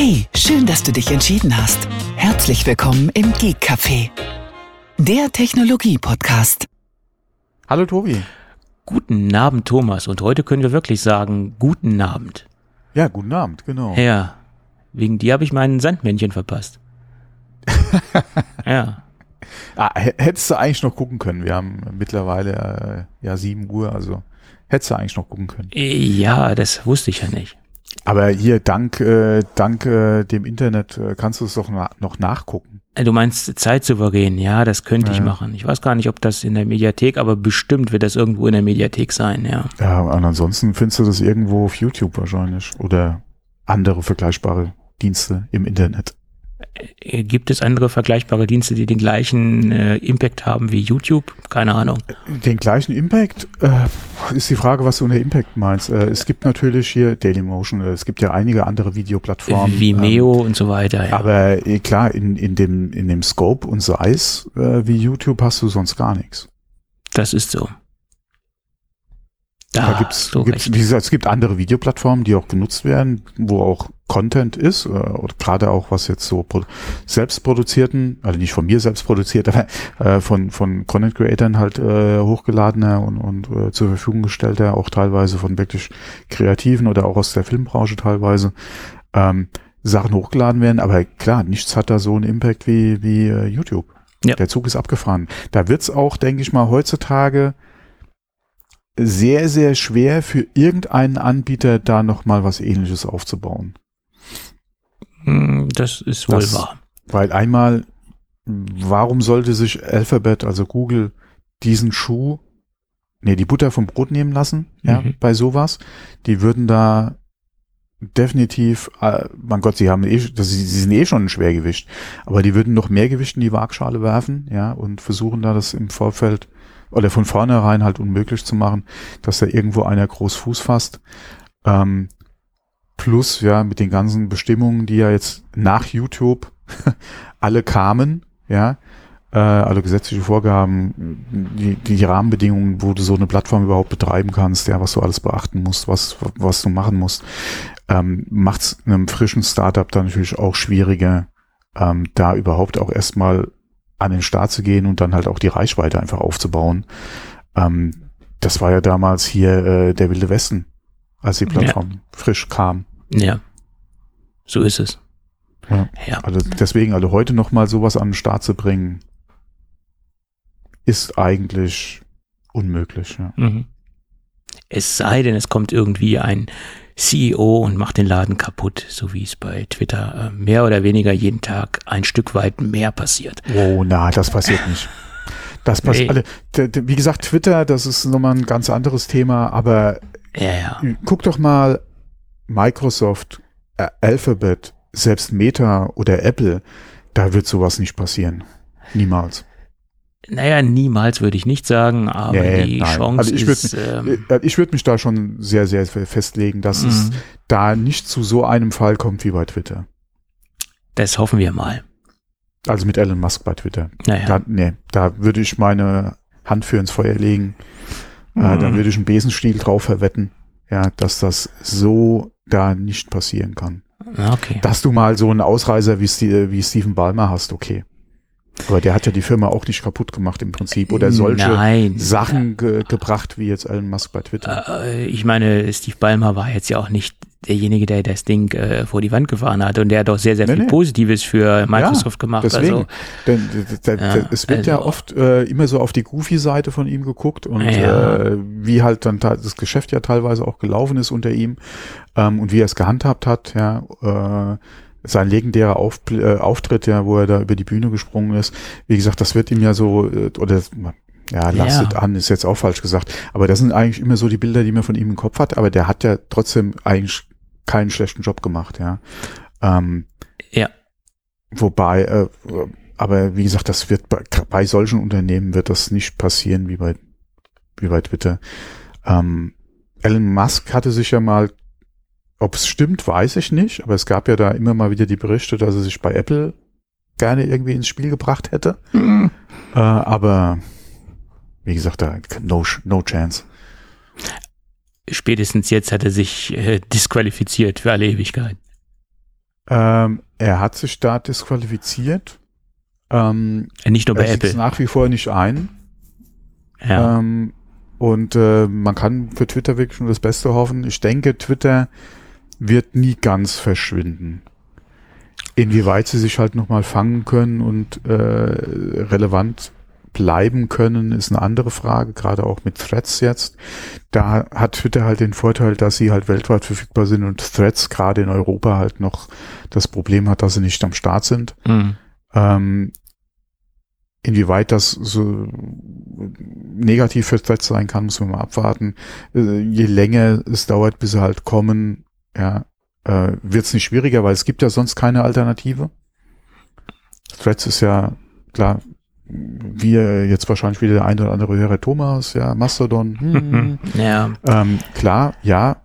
Hey, schön, dass du dich entschieden hast. Herzlich willkommen im Geek Café, der Technologie-Podcast. Hallo Tobi. Guten Abend, Thomas. Und heute können wir wirklich sagen, guten Abend. Ja, guten Abend, genau. Ja, wegen dir habe ich meinen Sandmännchen verpasst. ja. Ah, hättest du eigentlich noch gucken können. Wir haben mittlerweile äh, ja 7 Uhr, also hättest du eigentlich noch gucken können. Ja, das wusste ich ja nicht. Aber hier, dank, äh, dank äh, dem Internet äh, kannst du es doch na noch nachgucken. Äh, Du meinst zeitsouverän, ja, das könnte ich Ja. machen. Ich weiß gar nicht, ob das in der Mediathek, aber bestimmt wird das irgendwo in der Mediathek sein, ja. Ja, und ansonsten findest du das irgendwo auf YouTube wahrscheinlich oder andere vergleichbare Dienste im Internet. Äh, Gibt es andere vergleichbare Dienste, die den gleichen äh, Impact haben wie YouTube? Keine Ahnung. Den gleichen Impact äh, ist die Frage, was du unter Impact meinst. Äh, es gibt natürlich hier Dailymotion, äh, es gibt ja einige andere Videoplattformen. Vimeo und so weiter, Ähm, ja. aber eh, klar, in, in, dem, in dem Scope und Size äh, wie YouTube hast du sonst gar nichts. Das ist so. Da Da gibt's, gibt's, wie gesagt, es gibt andere Videoplattformen, die auch genutzt werden, wo auch Content ist, äh, gerade auch was jetzt so pro selbst produzierten, also nicht von mir selbst produziert, aber äh, von, von Content Creatern halt äh, hochgeladener und, und äh, zur Verfügung gestellter, auch teilweise von wirklich Kreativen oder auch aus der Filmbranche teilweise, ähm, Sachen hochgeladen werden, aber klar, nichts hat da so einen Impact wie, wie äh, YouTube. Ja. Der Zug ist abgefahren. Da wird's auch, denke ich mal, heutzutage sehr, sehr schwer für irgendeinen Anbieter da nochmal was ähnliches aufzubauen. Hm, Das ist wohl Das- wahr. Weil einmal, warum sollte sich Alphabet, also Google, diesen Schuh, nee, die Butter vom Brot nehmen lassen, ja, Mhm. bei sowas? Die würden da definitiv, äh, mein Gott, sie haben eh, das, sie sie sind eh schon ein Schwergewicht, aber die würden noch mehr Gewicht in die Waagschale werfen, ja, und versuchen da das im Vorfeld oder von vornherein halt unmöglich zu machen, dass da irgendwo einer groß Fuß fasst. Ähm, plus, ja, mit den ganzen Bestimmungen, die ja jetzt nach YouTube alle kamen, ja, äh, alle gesetzliche Vorgaben, die, die Rahmenbedingungen, wo du so eine Plattform überhaupt betreiben kannst, ja, was du alles beachten musst, was, was du machen musst, ähm, macht es einem frischen Startup dann natürlich auch schwieriger, ähm, da überhaupt auch erstmal an den Start zu gehen und dann halt auch die Reichweite einfach aufzubauen. Ähm, das war ja damals hier äh, der Wilde Westen, als die Ja. Plattform frisch kam. Ja. So ist es. Ja. Ja. Also deswegen, also heute noch mal sowas an den Start zu bringen, ist eigentlich unmöglich. Ja. Mhm. Es sei denn, es kommt irgendwie ein CEO und macht den Laden kaputt, so wie es bei Twitter äh, mehr oder weniger jeden Tag ein Stück weit mehr passiert. Oh, na, das passiert nicht. Das Nee. passiert. alle- d- d- Wie gesagt, Twitter, das ist nochmal ein ganz anderes Thema, aber Ja, ja. guck doch mal Microsoft, äh, Alphabet, selbst Meta oder Apple, da wird sowas nicht passieren. Niemals. Naja, niemals würde ich nicht sagen, aber Nee, die nein. Chance Also ich würd ist, ähm, Äh, Ich würde mich da schon sehr, sehr festlegen, dass es Mhm. da nicht zu so einem Fall kommt wie bei Twitter. das hoffen wir mal. Also mit Elon Musk bei Twitter. Naja. Da, nee, da würde ich meine Hand für ins Feuer legen. Äh, Mhm. da würde ich einen Besenstiel drauf verwetten, ja, dass das so da nicht passieren kann. Okay. Dass du mal so einen Ausreißer wie, wie Stephen Ballmer hast, okay. Aber der hat ja die Firma auch nicht kaputt gemacht im Prinzip oder solche Nein. Sachen ge gebracht wie jetzt Elon Musk bei Twitter. Äh, ich meine, Steve Ballmer war jetzt ja auch nicht derjenige, der das Ding äh, vor die Wand gefahren hat und der hat doch sehr, sehr Nee, viel nee. Positives für Microsoft gemacht. Deswegen, Also, denn, d- d- d- Ja, es wird ja also- oft äh, immer so auf die Goofy-Seite von ihm geguckt und Ja. äh, wie halt dann das Geschäft ja teilweise auch gelaufen ist unter ihm ähm, und wie er es gehandhabt hat, ja, äh, sein legendärer Auf, äh, Auftritt, ja, wo er da über die Bühne gesprungen ist. Wie gesagt, das wird ihm ja so, äh, oder ja, lastet Ja. an, ist jetzt auch falsch gesagt. Aber das sind eigentlich immer so die Bilder, die man von ihm im Kopf hat. Aber der hat ja trotzdem eigentlich keinen schlechten Job gemacht, ja. Ähm, ja. Wobei, äh, aber wie gesagt, das wird bei, bei solchen Unternehmen wird das nicht passieren wie bei, wie bei Twitter. Ähm, Elon Musk hatte sich ja mal, ob es stimmt, weiß ich nicht, aber es gab ja da immer mal wieder die Berichte, dass er sich bei Apple gerne irgendwie ins Spiel gebracht hätte. Äh, aber wie gesagt, da no, no chance. Spätestens jetzt hat er sich äh, disqualifiziert für alle Ewigkeit. Ähm, er hat sich da disqualifiziert. Ähm, Nicht nur bei er sieht Apple. es nach wie vor nicht ein. Ja. Ähm, und äh, man kann für Twitter wirklich nur das Beste hoffen. Ich denke, Twitter wird nie ganz verschwinden. Inwieweit sie sich halt nochmal fangen können und äh, relevant bleiben können, ist eine andere Frage, gerade auch mit Threads jetzt. Da hat Twitter halt den Vorteil, dass sie halt weltweit verfügbar sind und Threads gerade in Europa halt noch das Problem hat, dass sie nicht am Start sind. Mhm. Ähm, inwieweit das so negativ für Threads sein kann, muss man mal abwarten. Äh, je länger es dauert, bis sie halt kommen, ja, äh, wird es nicht schwieriger, weil es gibt ja sonst keine Alternative. Threads ist ja, klar, wie äh, jetzt wahrscheinlich wieder der ein oder andere Hörer Thomas, ja, Mastodon, hm, Ja. ähm, klar, ja,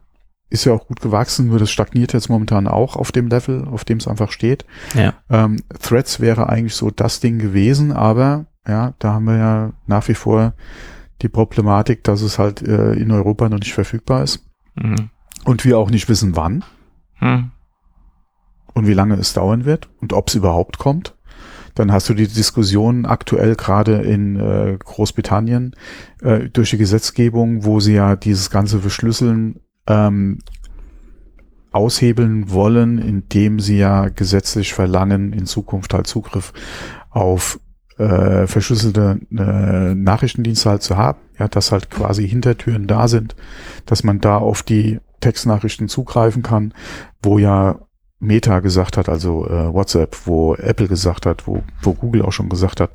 ist ja auch gut gewachsen, nur das stagniert jetzt momentan auch auf dem Level, auf dem es einfach steht. Ja. Ähm, Threads wäre eigentlich so das Ding gewesen, aber ja, da haben wir ja nach wie vor die Problematik, dass es halt äh, in Europa noch nicht verfügbar ist Mhm. Und wir auch nicht wissen, wann Mhm. und wie lange es dauern wird und ob es überhaupt kommt. Dann hast du die Diskussion aktuell gerade in äh, Großbritannien äh, durch die Gesetzgebung, wo sie ja dieses ganze Verschlüsseln ähm, aushebeln wollen, indem sie ja gesetzlich verlangen, in Zukunft halt Zugriff auf äh, verschlüsselte äh, Nachrichtendienste halt zu haben, ja, dass halt quasi Hintertüren da sind, dass man da auf die Textnachrichten zugreifen kann, wo ja Meta gesagt hat, also äh, WhatsApp, wo Apple gesagt hat, wo, wo Google auch schon gesagt hat,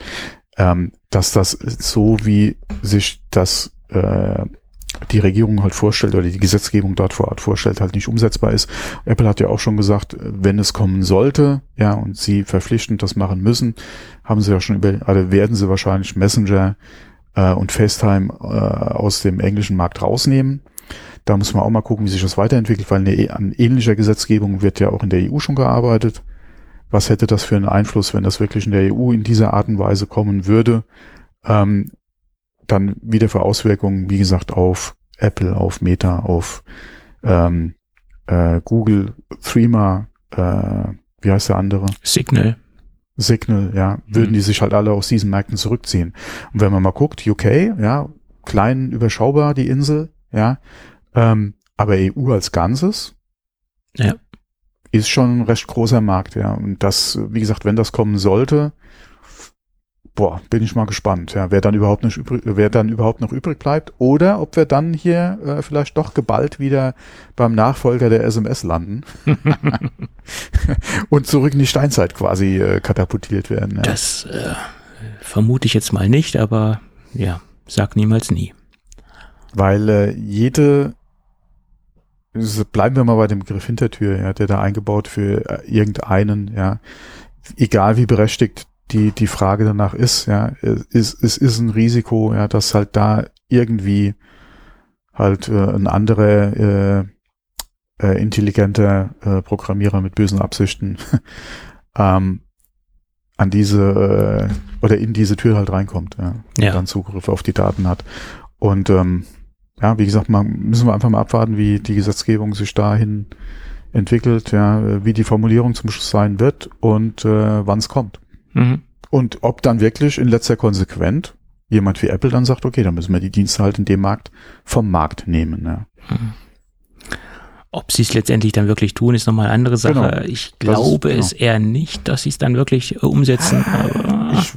ähm, dass das so wie sich das äh, die Regierung halt vorstellt oder die Gesetzgebung dort vor Ort vorstellt, halt nicht umsetzbar ist. Apple hat ja auch schon gesagt, wenn es kommen sollte, ja, und sie verpflichtend das machen müssen, haben sie ja schon über, also werden sie wahrscheinlich Messenger äh, und FaceTime äh, aus dem englischen Markt rausnehmen. Da muss man auch mal gucken, wie sich das weiterentwickelt, weil eine, an ähnlicher Gesetzgebung wird ja auch in der EU schon gearbeitet. Was hätte das für einen Einfluss, wenn das wirklich in der EU in dieser Art und Weise kommen würde? Ähm, dann wieder für Auswirkungen, wie gesagt, auf Apple, auf Meta, auf ähm, äh, Google, Threema, äh, wie heißt der andere? Signal. Signal, ja, würden Mhm. die sich halt alle aus diesen Märkten zurückziehen. Und wenn man mal guckt, UK, ja, klein, überschaubar die Insel, ja, ähm, aber EU als Ganzes Ja. ist schon ein recht großer Markt, ja. Und das, wie gesagt, wenn das kommen sollte, boah, bin ich mal gespannt, ja, wer dann überhaupt nicht übrig, wer dann überhaupt noch übrig bleibt oder ob wir dann hier äh, vielleicht doch geballt wieder beim Nachfolger der SMS landen und zurück in die Steinzeit quasi äh, katapultiert werden. Ja. Das äh, vermute ich jetzt mal nicht, aber ja, sag niemals nie. Weil äh, jede, bleiben wir mal bei dem Begriff Hintertür, ja, der da eingebaut für äh, irgendeinen, ja, egal wie berechtigt die, die Frage danach ist, ja, es ist, es ist ein Risiko, ja, dass halt da irgendwie halt äh, ein anderer äh, äh, intelligenter äh, Programmierer mit bösen Absichten ähm, an diese äh, oder in diese Tür halt reinkommt, ja, und Ja. dann Zugriff auf die Daten hat. Und ähm, ja, wie gesagt, man, müssen wir einfach mal abwarten, wie die Gesetzgebung sich dahin entwickelt, ja, wie die Formulierung zum Schluss sein wird und äh, wann es kommt. Mhm. Und ob dann wirklich in letzter Konsequent jemand wie Apple dann sagt, okay, dann müssen wir die Dienste halt in dem Markt vom Markt nehmen. Ja. Ob sie es letztendlich dann wirklich tun, ist nochmal eine andere Sache. Genau. Ich Das ist- glaube genau. es eher nicht, dass sie es dann wirklich äh, umsetzen. Aber, Ich,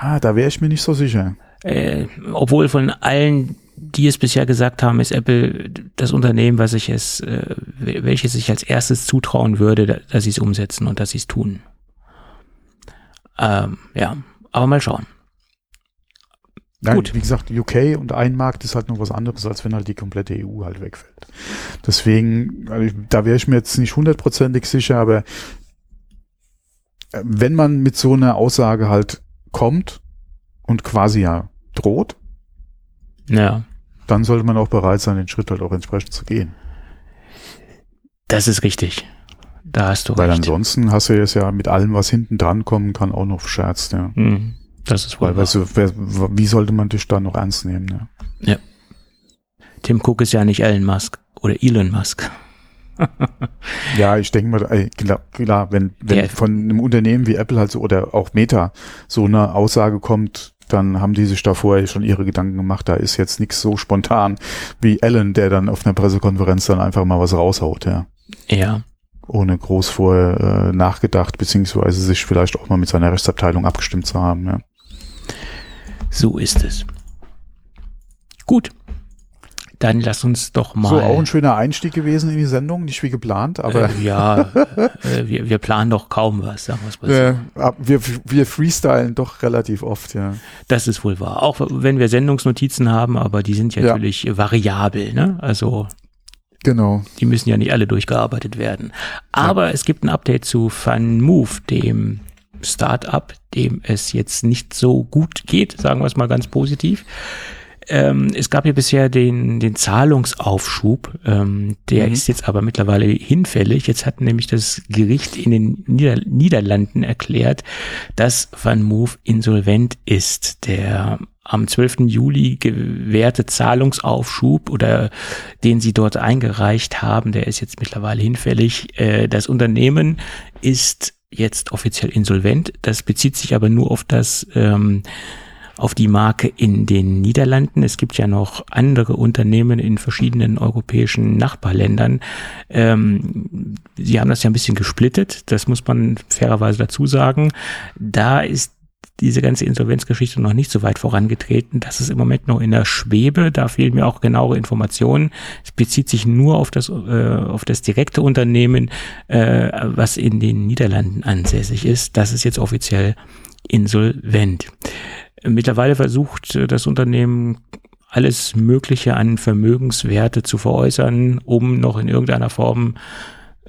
ah, da wäre ich mir nicht so sicher. äh, obwohl von allen, die es bisher gesagt haben, ist Apple das Unternehmen, was ich es, äh, welches ich als erstes zutrauen würde, da- dass sie es umsetzen und dass sie es tun. Ähm, ja, aber mal schauen. Nein, Gut. Wie gesagt, UK und ein Markt ist halt noch was anderes, als wenn halt die komplette EU halt wegfällt. Deswegen, also ich, da wäre ich mir jetzt nicht hundertprozentig sicher, aber äh, wenn man mit so einer Aussage halt kommt und quasi ja droht, Ja, dann sollte man auch bereit sein, den Schritt halt auch entsprechend zu gehen. das ist richtig. Da hast du Weil recht. ansonsten hast du jetzt ja mit allem, was hinten dran kommen kann, auch noch verscherzt, ja. Hm, das ist wohl Weil, weißt du, wer, wie sollte man dich dann noch ernst nehmen, ja? Tim Cook ist ja nicht Elon Musk oder Elon Musk. Ja, ich denke mal, klar, klar wenn, wenn Der- von einem Unternehmen wie Apple halt so oder auch Meta so eine Aussage kommt, dann haben die sich da vorher schon ihre Gedanken gemacht. Da ist jetzt nichts so spontan wie Allen, der dann auf einer Pressekonferenz dann einfach mal was raushaut, ja. Ja. Ohne groß vorher äh, nachgedacht, beziehungsweise sich vielleicht auch mal mit seiner Rechtsabteilung abgestimmt zu haben, ja. So ist es. Gut. Dann lass uns doch mal. So, auch ein schöner Einstieg gewesen in die Sendung, nicht wie geplant, aber äh, ja, äh, wir, wir planen doch kaum was, sagen wir es mal so. äh, wir, wir freestylen doch relativ oft, ja. Das ist wohl wahr. Auch wenn wir Sendungsnotizen haben, aber die sind ja Ja. natürlich variabel, ne? Also Genau. die müssen ja nicht alle durchgearbeitet werden. Aber es gibt ein Update zu FunMove, dem Startup, dem es jetzt nicht so gut geht, sagen wir es mal ganz positiv. Ähm, es gab ja bisher den, den Zahlungsaufschub, ähm, der Mhm. ist jetzt aber mittlerweile hinfällig. Jetzt hat nämlich das Gericht in den Nieder Niederlanden erklärt, dass VanMoof insolvent ist. Der am 12. Juli gewährte Zahlungsaufschub oder den sie dort eingereicht haben, der ist jetzt mittlerweile hinfällig. Äh, das Unternehmen ist jetzt offiziell insolvent. Das bezieht sich aber nur auf das ähm, auf die Marke in den Niederlanden. Es gibt ja noch andere Unternehmen in verschiedenen europäischen Nachbarländern. Ähm, sie haben das ja ein bisschen gesplittet, das muss man fairerweise dazu sagen. Da ist diese ganze Insolvenzgeschichte noch nicht so weit vorangetreten. Das ist im Moment noch in der Schwebe. Da fehlen mir auch genauere Informationen. Es bezieht sich nur auf das, äh, auf das direkte Unternehmen, äh, was in den Niederlanden ansässig ist. Das ist jetzt offiziell insolvent. Mittlerweile versucht äh, das Unternehmen alles Mögliche an Vermögenswerte zu veräußern, um noch in irgendeiner Form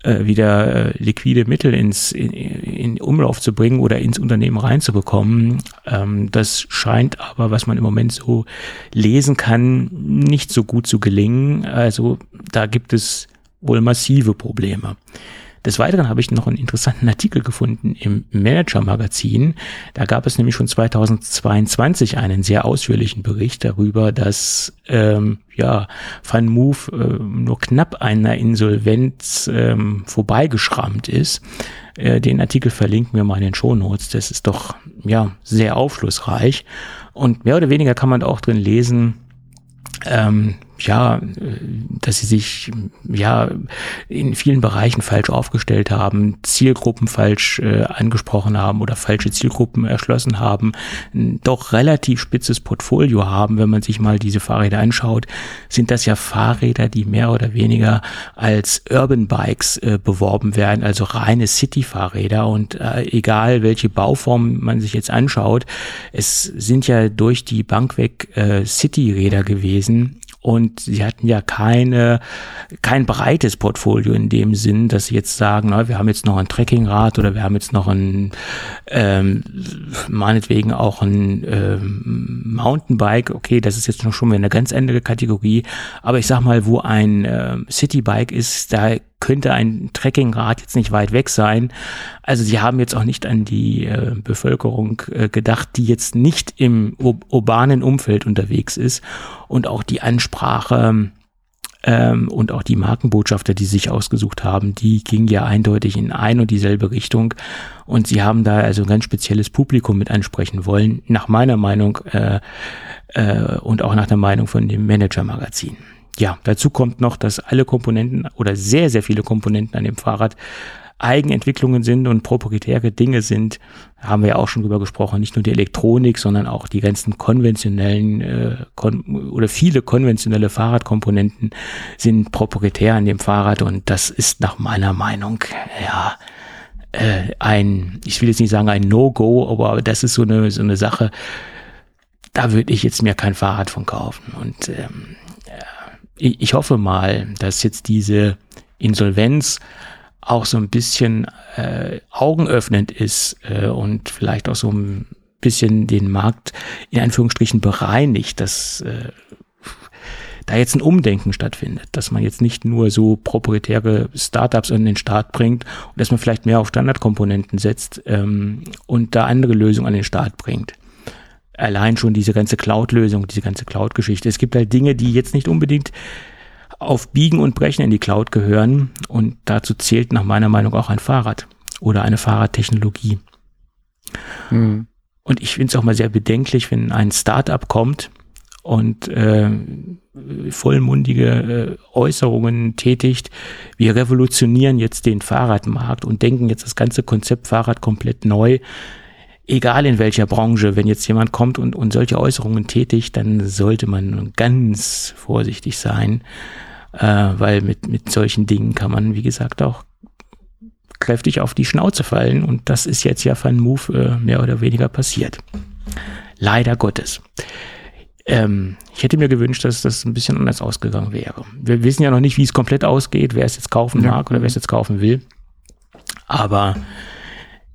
äh, wieder äh, liquide Mittel ins in, in Umlauf zu bringen oder ins Unternehmen reinzubekommen. Ähm, das scheint aber, was man im Moment so lesen kann, nicht so gut zu gelingen. Also da gibt es wohl massive Probleme. Des Weiteren habe ich noch einen interessanten Artikel gefunden im Manager-Magazin. Da gab es nämlich schon 2022 einen sehr ausführlichen Bericht darüber, dass ähm, ja FunMove äh, nur knapp einer Insolvenz ähm, vorbeigeschrammt ist. Äh, den Artikel verlinken wir mal in den Shownotes. Das ist doch ja sehr aufschlussreich und mehr oder weniger kann man auch drin lesen, ähm, ja, äh, dass sie sich ja in vielen Bereichen falsch aufgestellt haben, Zielgruppen falsch äh, angesprochen haben oder falsche Zielgruppen erschlossen haben, doch relativ spitzes Portfolio haben, wenn man sich mal diese Fahrräder anschaut, sind das ja Fahrräder, die mehr oder weniger als Urban Bikes äh, beworben werden, also reine City-Fahrräder. Und äh, egal welche Bauform man sich jetzt anschaut, es sind ja durch die Bank weg äh, City-Räder gewesen. Und sie hatten ja keine, kein breites Portfolio in dem Sinn, dass sie jetzt sagen, na, wir haben jetzt noch ein Trekkingrad oder wir haben jetzt noch ein, ähm, meinetwegen auch ein ähm, Mountainbike. Okay, das ist jetzt noch schon wieder eine ganz andere Kategorie. Aber ich sag mal, wo ein ähm, Citybike ist, da könnte ein Trekkingrad jetzt nicht weit weg sein. Also sie haben jetzt auch nicht an die äh, Bevölkerung äh, gedacht, die jetzt nicht im ur urbanen Umfeld unterwegs ist und auch die Ansprache ähm, und auch die Markenbotschafter, die sich ausgesucht haben, die ging ja eindeutig in ein und dieselbe Richtung und sie haben da also ein ganz spezielles Publikum mit ansprechen wollen, nach meiner Meinung äh, äh, und auch nach der Meinung von dem Manager-Magazin. Ja, dazu kommt noch, dass alle Komponenten oder sehr, sehr viele Komponenten an dem Fahrrad Eigenentwicklungen sind und proprietäre Dinge sind, haben wir ja auch schon drüber gesprochen, nicht nur die Elektronik, sondern auch die ganzen konventionellen äh, kon oder viele konventionelle Fahrradkomponenten sind proprietär an dem Fahrrad. Und das ist nach meiner Meinung ja äh, ein, ich will jetzt nicht sagen ein No-Go, aber das ist so eine so eine Sache, da würde ich jetzt mir kein Fahrrad von kaufen. Und ähm, ich, ich hoffe mal, dass jetzt diese Insolvenz auch so ein bisschen äh, augenöffnend ist äh, und vielleicht auch so ein bisschen den Markt in Anführungsstrichen bereinigt, dass äh, da jetzt ein Umdenken stattfindet, dass man jetzt nicht nur so proprietäre Startups an den Start bringt und dass man vielleicht mehr auf Standardkomponenten setzt ähm, und da andere Lösungen an den Start bringt. Allein schon diese ganze Cloud-Lösung, diese ganze Cloud-Geschichte. Es gibt halt Dinge, die jetzt nicht unbedingt auf Biegen und Brechen in die Cloud gehören. Und dazu zählt nach meiner Meinung auch ein Fahrrad oder eine Fahrradtechnologie. Mhm. Und ich finde es auch mal sehr bedenklich, wenn ein Startup kommt und äh, vollmundige äh, Äußerungen tätigt. Wir revolutionieren jetzt den Fahrradmarkt und denken jetzt das ganze Konzept Fahrrad komplett neu. Egal in welcher Branche, wenn jetzt jemand kommt und, und solche Äußerungen tätigt, dann sollte man ganz vorsichtig sein, äh, weil mit, mit solchen Dingen kann man, wie gesagt, auch kräftig auf die Schnauze fallen. Und das ist jetzt ja Van Move äh, mehr oder weniger passiert. Leider Gottes. Ähm, ich hätte mir gewünscht, dass das ein bisschen anders ausgegangen wäre. Wir wissen ja noch nicht, wie es komplett ausgeht, wer es jetzt kaufen ja. mag oder wer es jetzt kaufen will. Aber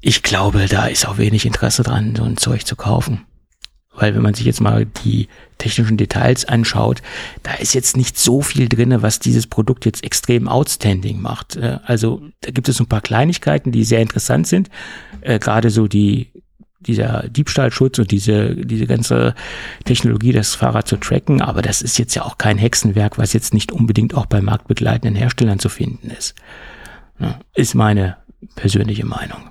ich glaube, da ist auch wenig Interesse dran, so ein Zeug zu kaufen. Weil wenn man sich jetzt mal die technischen Details anschaut, da ist jetzt nicht so viel drinne, was dieses Produkt jetzt extrem outstanding macht. Äh, also da gibt es ein paar Kleinigkeiten, die sehr interessant sind. Äh, gerade so die dieser Diebstahlschutz und diese, diese ganze Technologie, das Fahrrad zu tracken, aber das ist jetzt ja auch kein Hexenwerk, was jetzt nicht unbedingt auch bei marktbegleitenden Herstellern zu finden ist. Ist meine persönliche Meinung.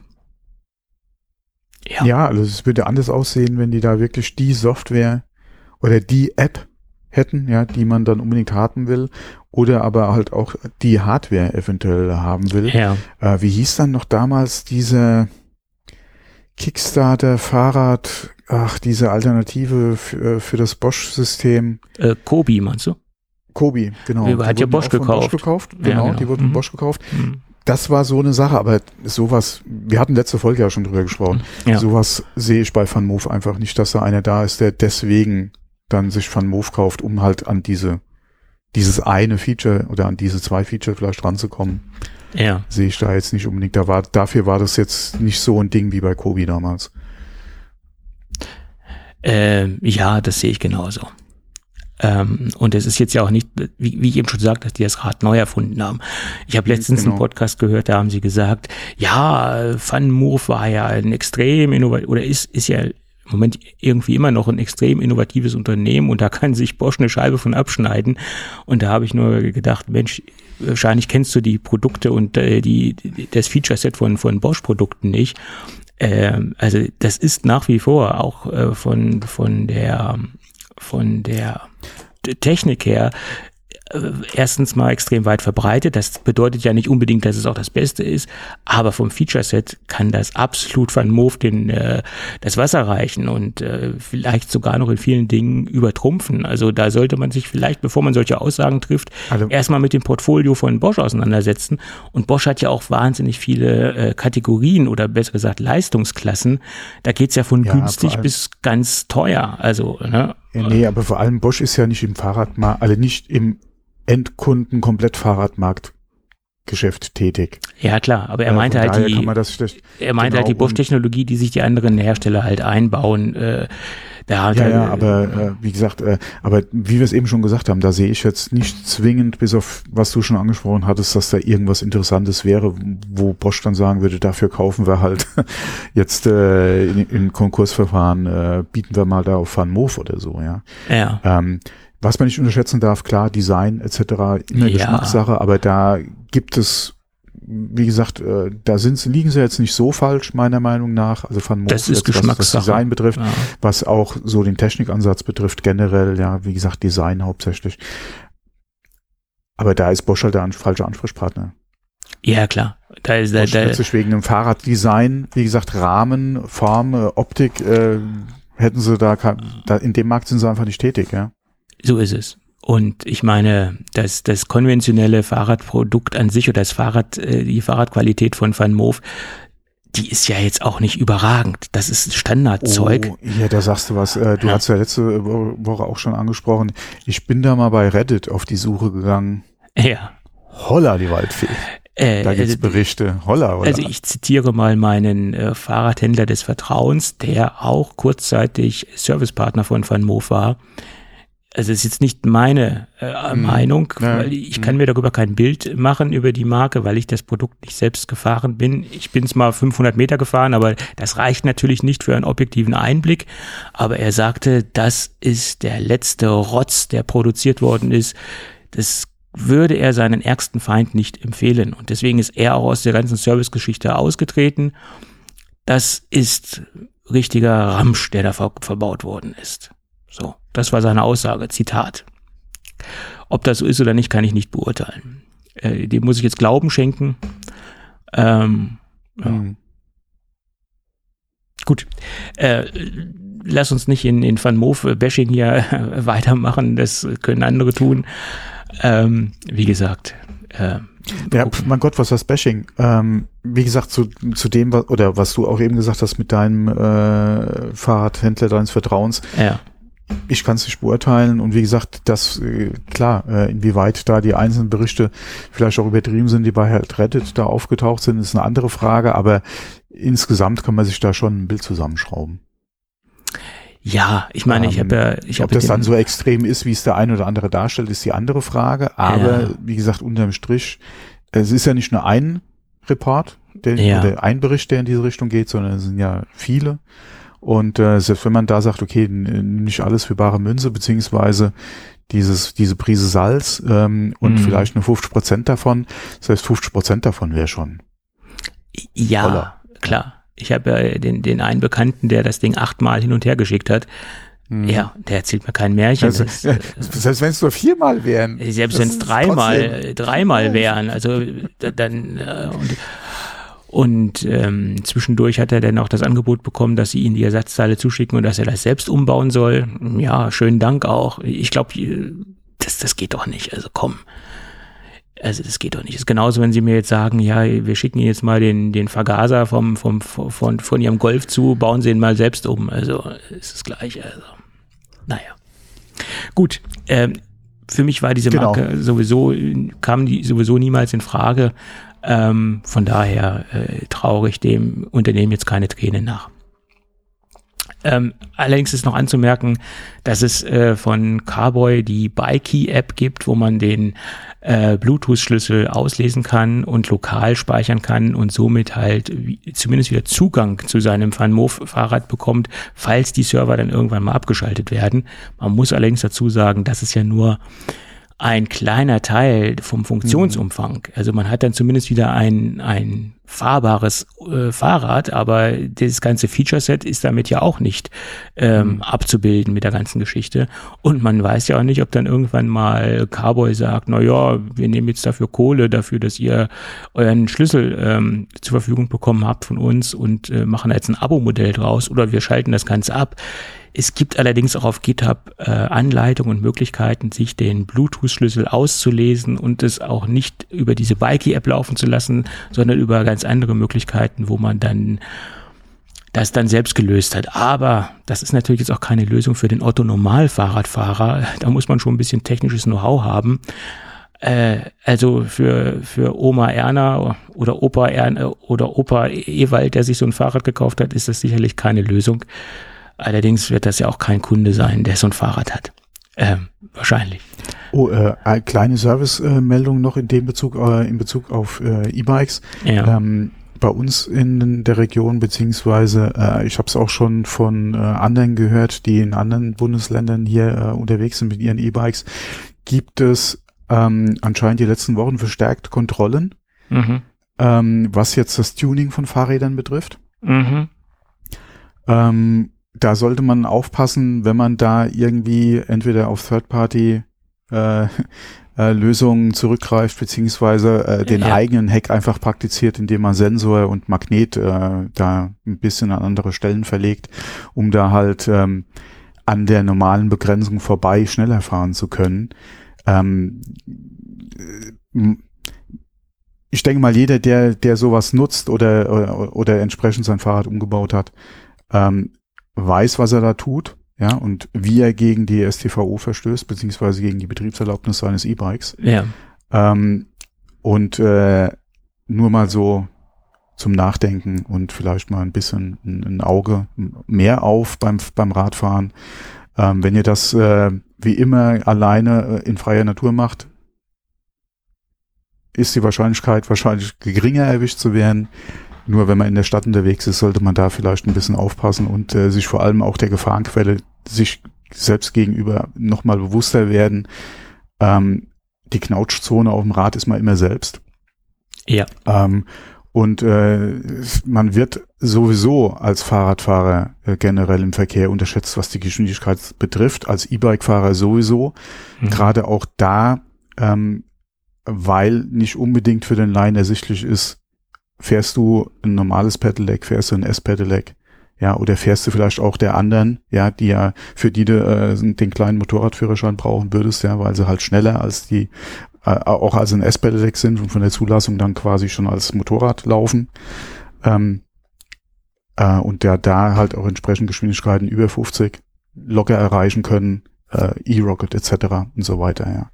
Ja. ja, also es würde anders aussehen, wenn die da wirklich die Software oder die App hätten, ja, die man dann unbedingt haben will, oder aber halt auch die Hardware eventuell haben will. Ja. Äh, wie hieß dann noch damals diese Kickstarter, Fahrrad, ach, diese Alternative für, äh, für das Bosch-System? Äh, Kobi, meinst du? Kobi, genau. Die hat ja Bosch gekauft. Bosch gekauft. Genau, ja, genau. die wurden mhm. Bosch gekauft. Mhm das war so eine Sache, aber sowas, wir hatten letzte Folge ja schon drüber gesprochen, ja. sowas sehe ich bei Van Move einfach nicht, dass da einer da ist, der deswegen dann sich Van Move kauft, um halt an diese, dieses eine Feature oder an diese zwei Feature vielleicht ranzukommen. Ja. Sehe ich da jetzt nicht unbedingt. Da war, dafür war das jetzt nicht so ein Ding wie bei Kobi damals. Ähm, ja, das sehe ich genauso. Ähm, und es ist jetzt ja auch nicht, wie, wie ich eben schon sagte, dass die das Rad neu erfunden haben. Ich habe letztens genau. einen Podcast gehört, da haben sie gesagt, ja, Van Move war ja ein extrem innovativ oder ist, ist ja im Moment irgendwie immer noch ein extrem innovatives Unternehmen und da kann sich Bosch eine Scheibe von abschneiden. Und da habe ich nur gedacht, Mensch, wahrscheinlich kennst du die Produkte und äh, die, das Feature-Set von, von Bosch-Produkten nicht. Ähm, also das ist nach wie vor auch äh, von, von der von der Technik her äh, erstens mal extrem weit verbreitet. Das bedeutet ja nicht unbedingt, dass es auch das Beste ist, aber vom Feature-Set kann das absolut Van Move den, äh, das Wasser reichen und äh, vielleicht sogar noch in vielen Dingen übertrumpfen. Also da sollte man sich vielleicht, bevor man solche Aussagen trifft, also, erstmal mit dem Portfolio von Bosch auseinandersetzen. Und Bosch hat ja auch wahnsinnig viele äh, Kategorien oder besser gesagt Leistungsklassen. Da geht's ja von ja, günstig bis ganz teuer. Also, ne? Ja, nee, aber vor allem Bosch ist ja nicht im Fahrradmarkt, also nicht im Endkunden komplett Fahrradmarkt Geschäft tätig. Ja klar, aber er meinte halt die, er meinte genau, halt die Bosch-Technologie, die sich die anderen Hersteller halt einbauen. Äh, da ja, ja, aber äh, wie gesagt, äh, aber wie wir es eben schon gesagt haben, da sehe ich jetzt nicht zwingend, bis auf was du schon angesprochen hattest, dass da irgendwas Interessantes wäre, wo Bosch dann sagen würde, dafür kaufen wir halt jetzt äh, in, in Konkursverfahren äh, bieten wir mal da auf Van Moof oder so, ja. Ja. Ähm, was man nicht unterschätzen darf, klar, Design etc. immer ja. Geschmackssache, aber da gibt es, wie gesagt, äh, da sind, liegen sie jetzt nicht so falsch, meiner Meinung nach. Also von Moos, das ist jetzt, was das Design betrifft, ja. was auch so den Technikansatz betrifft, generell, ja, wie gesagt, Design hauptsächlich. Aber da ist Bosch halt der falsche Ansprechpartner. Ja, klar. Da ist da, da, wegen dem Fahrraddesign, wie gesagt, Rahmen, Form, äh, Optik, äh, hätten sie da, da, in dem Markt sind sie einfach nicht tätig, ja. So ist es. Und ich meine, das, das konventionelle Fahrradprodukt an sich oder das Fahrrad, äh, die Fahrradqualität von Van Moof, die ist ja jetzt auch nicht überragend. Das ist Standardzeug. Oh, ja, da sagst du was. Äh, du ja. hast ja letzte Woche auch schon angesprochen. Ich bin da mal bei Reddit auf die Suche gegangen. Ja. Holla, die Waldfee. Äh, da gibt's Berichte. Holla, holla. Also ich zitiere mal meinen äh, Fahrradhändler des Vertrauens, der auch kurzzeitig Servicepartner von Van Moof war also ist jetzt nicht meine äh, mhm. Meinung, ja. weil ich mhm. kann mir darüber kein Bild machen über die Marke, weil ich das Produkt nicht selbst gefahren bin. Ich bin es mal 500 Meter gefahren, aber das reicht natürlich nicht für einen objektiven Einblick. Aber er sagte, das ist der letzte Rotz, der produziert worden ist. Das würde er seinen ärgsten Feind nicht empfehlen. Und deswegen ist er auch aus der ganzen Servicegeschichte ausgetreten. Das ist richtiger Ramsch, der da ver verbaut worden ist. So, das war seine Aussage. Zitat. Ob das so ist oder nicht, kann ich nicht beurteilen. Äh, dem muss ich jetzt Glauben schenken. Ähm, ja. mhm. Gut. Äh, lass uns nicht in, in Van Moof-Bashing hier weitermachen. Das können andere tun. Ähm, wie gesagt. Äh, ja, mein Gott, was heißt Bashing? Ähm, wie gesagt, zu, zu dem, oder was du auch eben gesagt hast mit deinem äh, Fahrradhändler deines Vertrauens. Ja. Ich kann es nicht beurteilen und wie gesagt, das äh, klar, äh, inwieweit da die einzelnen Berichte vielleicht auch übertrieben sind, die bei Health Reddit da aufgetaucht sind, ist eine andere Frage, aber insgesamt kann man sich da schon ein Bild zusammenschrauben. Ja, ich meine, ich habe ja, ich ähm, Ob das dann so extrem ist, wie es der eine oder andere darstellt, ist die andere Frage. Aber ja. wie gesagt, unterm Strich, es ist ja nicht nur ein Report, der, ja. oder ein Bericht, der in diese Richtung geht, sondern es sind ja viele. Und äh, selbst wenn man da sagt, okay, nicht alles für bare Münze, beziehungsweise dieses, diese Prise Salz ähm, und mhm. vielleicht nur 50 Prozent davon, selbst 50 Prozent davon wäre schon. Ja, toller. klar. Ich habe ja den, den einen Bekannten, der das Ding achtmal hin und her geschickt hat. Hm. Ja, der erzählt mir kein Märchen. Also, das, ja, selbst wenn es nur viermal wären. Selbst wenn es dreimal, dreimal wären. Also dann äh, und, und ähm, zwischendurch hat er dann auch das Angebot bekommen, dass sie ihm die Ersatzteile zuschicken und dass er das selbst umbauen soll. Ja, schönen Dank auch. Ich glaube, das, das geht doch nicht. Also komm. Also das geht doch nicht. Das ist genauso, wenn sie mir jetzt sagen, ja, wir schicken Ihnen jetzt mal den, den Vergaser vom, vom, von, von Ihrem Golf zu, bauen Sie ihn mal selbst um. Also ist das gleiche. Also, naja. Gut. Ähm, für mich war diese genau. Marke sowieso, kam die sowieso niemals in Frage. Ähm, von daher äh, traurig dem Unternehmen jetzt keine Tränen nach. Ähm, allerdings ist noch anzumerken, dass es äh, von Carboy die Bikey-App gibt, wo man den äh, Bluetooth-Schlüssel auslesen kann und lokal speichern kann und somit halt wie, zumindest wieder Zugang zu seinem FanMove-Fahrrad bekommt, falls die Server dann irgendwann mal abgeschaltet werden. Man muss allerdings dazu sagen, das ist ja nur ein kleiner Teil vom Funktionsumfang. Mhm. Also man hat dann zumindest wieder ein, ein fahrbares äh, Fahrrad, aber das ganze Feature-Set ist damit ja auch nicht ähm, mhm. abzubilden mit der ganzen Geschichte. Und man weiß ja auch nicht, ob dann irgendwann mal Carboy sagt, na ja, wir nehmen jetzt dafür Kohle, dafür, dass ihr euren Schlüssel ähm, zur Verfügung bekommen habt von uns und äh, machen jetzt ein Abo-Modell draus oder wir schalten das Ganze ab. Es gibt allerdings auch auf GitHub äh, Anleitungen und Möglichkeiten, sich den Bluetooth-Schlüssel auszulesen und es auch nicht über diese Bikey-App laufen zu lassen, sondern über ganz andere Möglichkeiten, wo man dann das dann selbst gelöst hat. Aber das ist natürlich jetzt auch keine Lösung für den Otto-Normal-Fahrradfahrer. Da muss man schon ein bisschen technisches Know-how haben. Äh, also für, für Oma Erna oder Opa Erna oder Opa Ewald, der sich so ein Fahrrad gekauft hat, ist das sicherlich keine Lösung. Allerdings wird das ja auch kein Kunde sein, der so ein Fahrrad hat. Ähm, wahrscheinlich. Oh, äh, eine kleine Service-Meldung äh, noch in dem Bezug, äh, in Bezug auf äh, E-Bikes. Ja. Ähm, bei uns in der Region, beziehungsweise äh, ich habe es auch schon von äh, anderen gehört, die in anderen Bundesländern hier äh, unterwegs sind mit ihren E-Bikes, gibt es ähm, anscheinend die letzten Wochen verstärkt Kontrollen, mhm. ähm, was jetzt das Tuning von Fahrrädern betrifft. Mhm. Ähm, da sollte man aufpassen, wenn man da irgendwie entweder auf Third-Party äh, äh, Lösungen zurückgreift, beziehungsweise äh, den ja. eigenen Hack einfach praktiziert, indem man Sensor und Magnet äh, da ein bisschen an andere Stellen verlegt, um da halt ähm, an der normalen Begrenzung vorbei schneller fahren zu können. Ähm, äh, ich denke mal, jeder, der, der sowas nutzt oder, oder, oder entsprechend sein Fahrrad umgebaut hat, ähm, weiß, was er da tut, ja, und wie er gegen die STVO verstößt, beziehungsweise gegen die Betriebserlaubnis seines E-Bikes. Ja. Ähm, und äh, nur mal so zum Nachdenken und vielleicht mal ein bisschen ein, ein Auge mehr auf beim, beim Radfahren. Ähm, wenn ihr das äh, wie immer alleine äh, in freier Natur macht, ist die Wahrscheinlichkeit wahrscheinlich geringer erwischt zu werden. Nur wenn man in der Stadt unterwegs ist, sollte man da vielleicht ein bisschen aufpassen und äh, sich vor allem auch der Gefahrenquelle sich selbst gegenüber nochmal bewusster werden. Ähm, die Knautschzone auf dem Rad ist man immer selbst. Ja. Ähm, und äh, man wird sowieso als Fahrradfahrer äh, generell im Verkehr unterschätzt, was die Geschwindigkeit betrifft, als E-Bike-Fahrer sowieso. Mhm. Gerade auch da, ähm, weil nicht unbedingt für den Laien ersichtlich ist, fährst du ein normales Pedelec, fährst du ein S-Pedelec, ja, oder fährst du vielleicht auch der anderen, ja, die ja, für die du äh, den kleinen Motorradführerschein brauchen würdest, ja, weil sie halt schneller als die, äh, auch als ein S-Pedelec sind und von der Zulassung dann quasi schon als Motorrad laufen. Ähm, äh, und der da halt auch entsprechend Geschwindigkeiten über 50 locker erreichen können, äh, E-Rocket etc. und so weiter, ja.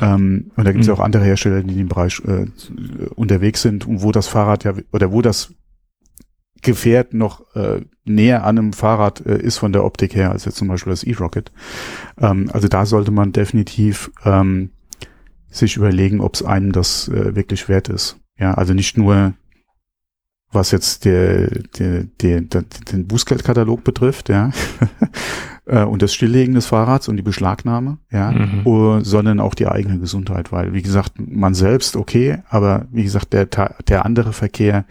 ja. Ähm, und da gibt es mhm. auch andere Hersteller, die in dem Bereich äh, unterwegs sind und wo das Fahrrad ja, oder wo das Gefährt noch äh, näher an einem Fahrrad äh, ist von der Optik her als jetzt zum Beispiel das E-Rocket. Ähm, also da sollte man definitiv ähm, sich überlegen, ob es einem das äh, wirklich wert ist. Ja, also nicht nur was jetzt der, der, der, der den Bußgeldkatalog betrifft, ja, äh, und das Stilllegen des Fahrrads und die Beschlagnahme, ja, mhm. uh, sondern auch die eigene Gesundheit, weil wie gesagt, man selbst okay, aber wie gesagt, der der andere Verkehr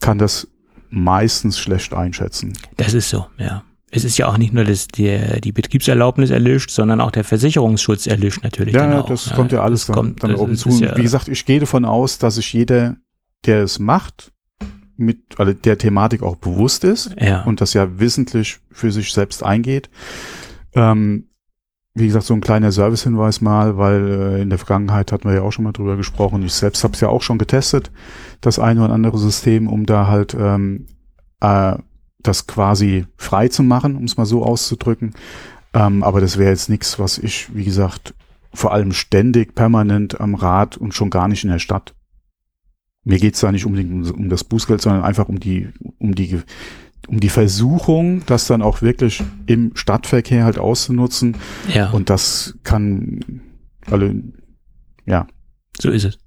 kann das meistens schlecht einschätzen. Das ist so, ja. Es ist ja auch nicht nur das, die, die Betriebserlaubnis erlischt, sondern auch der Versicherungsschutz erlischt natürlich. Ja, das auch. kommt ja alles dann, kommt, dann oben zu. Ja Wie gesagt, ich gehe davon aus, dass sich jeder, der es macht, mit also der Thematik auch bewusst ist ja. und das ja wissentlich für sich selbst eingeht. Ähm, wie gesagt, so ein kleiner Servicehinweis mal, weil äh, in der Vergangenheit hatten wir ja auch schon mal drüber gesprochen. Ich selbst habe es ja auch schon getestet, das eine oder andere System, um da halt ähm, äh, das quasi frei zu machen, um es mal so auszudrücken. Ähm, aber das wäre jetzt nichts, was ich, wie gesagt, vor allem ständig, permanent am Rad und schon gar nicht in der Stadt mir geht's da nicht unbedingt um, um das Bußgeld, sondern einfach um die, um die, um die Versuchung, das dann auch wirklich im Stadtverkehr halt auszunutzen. Ja. Und das kann, alle, ja. So ist es.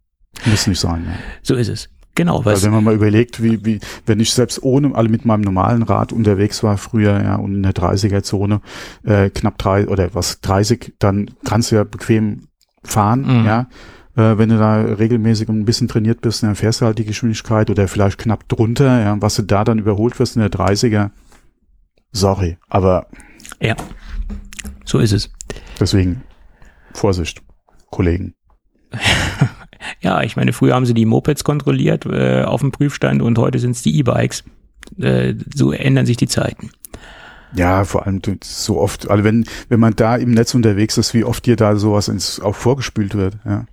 Muss nicht sein. Ja. So ist es. Genau. Weil wenn man mal überlegt, wie, wie, wenn ich selbst ohne, alle mit meinem normalen Rad unterwegs war früher, ja, und in der 30er-Zone, äh, knapp drei, oder was, 30, dann kannst du ja bequem fahren, mhm. ja. Äh, wenn du da regelmäßig ein bisschen trainiert bist, dann fährst du halt die Geschwindigkeit oder vielleicht knapp drunter, ja, was du da dann überholt wirst in der 30er. Sorry, aber. Ja, so ist es. Deswegen, Vorsicht, Kollegen. ja, ich meine, früher haben sie die Mopeds kontrolliert äh, auf dem Prüfstand und heute sind es die E-Bikes. Äh, so ändern sich die Zeiten. Ja, vor allem so oft, also wenn, wenn man da im Netz unterwegs ist, wie oft dir da sowas ins, auch vorgespült wird, ja.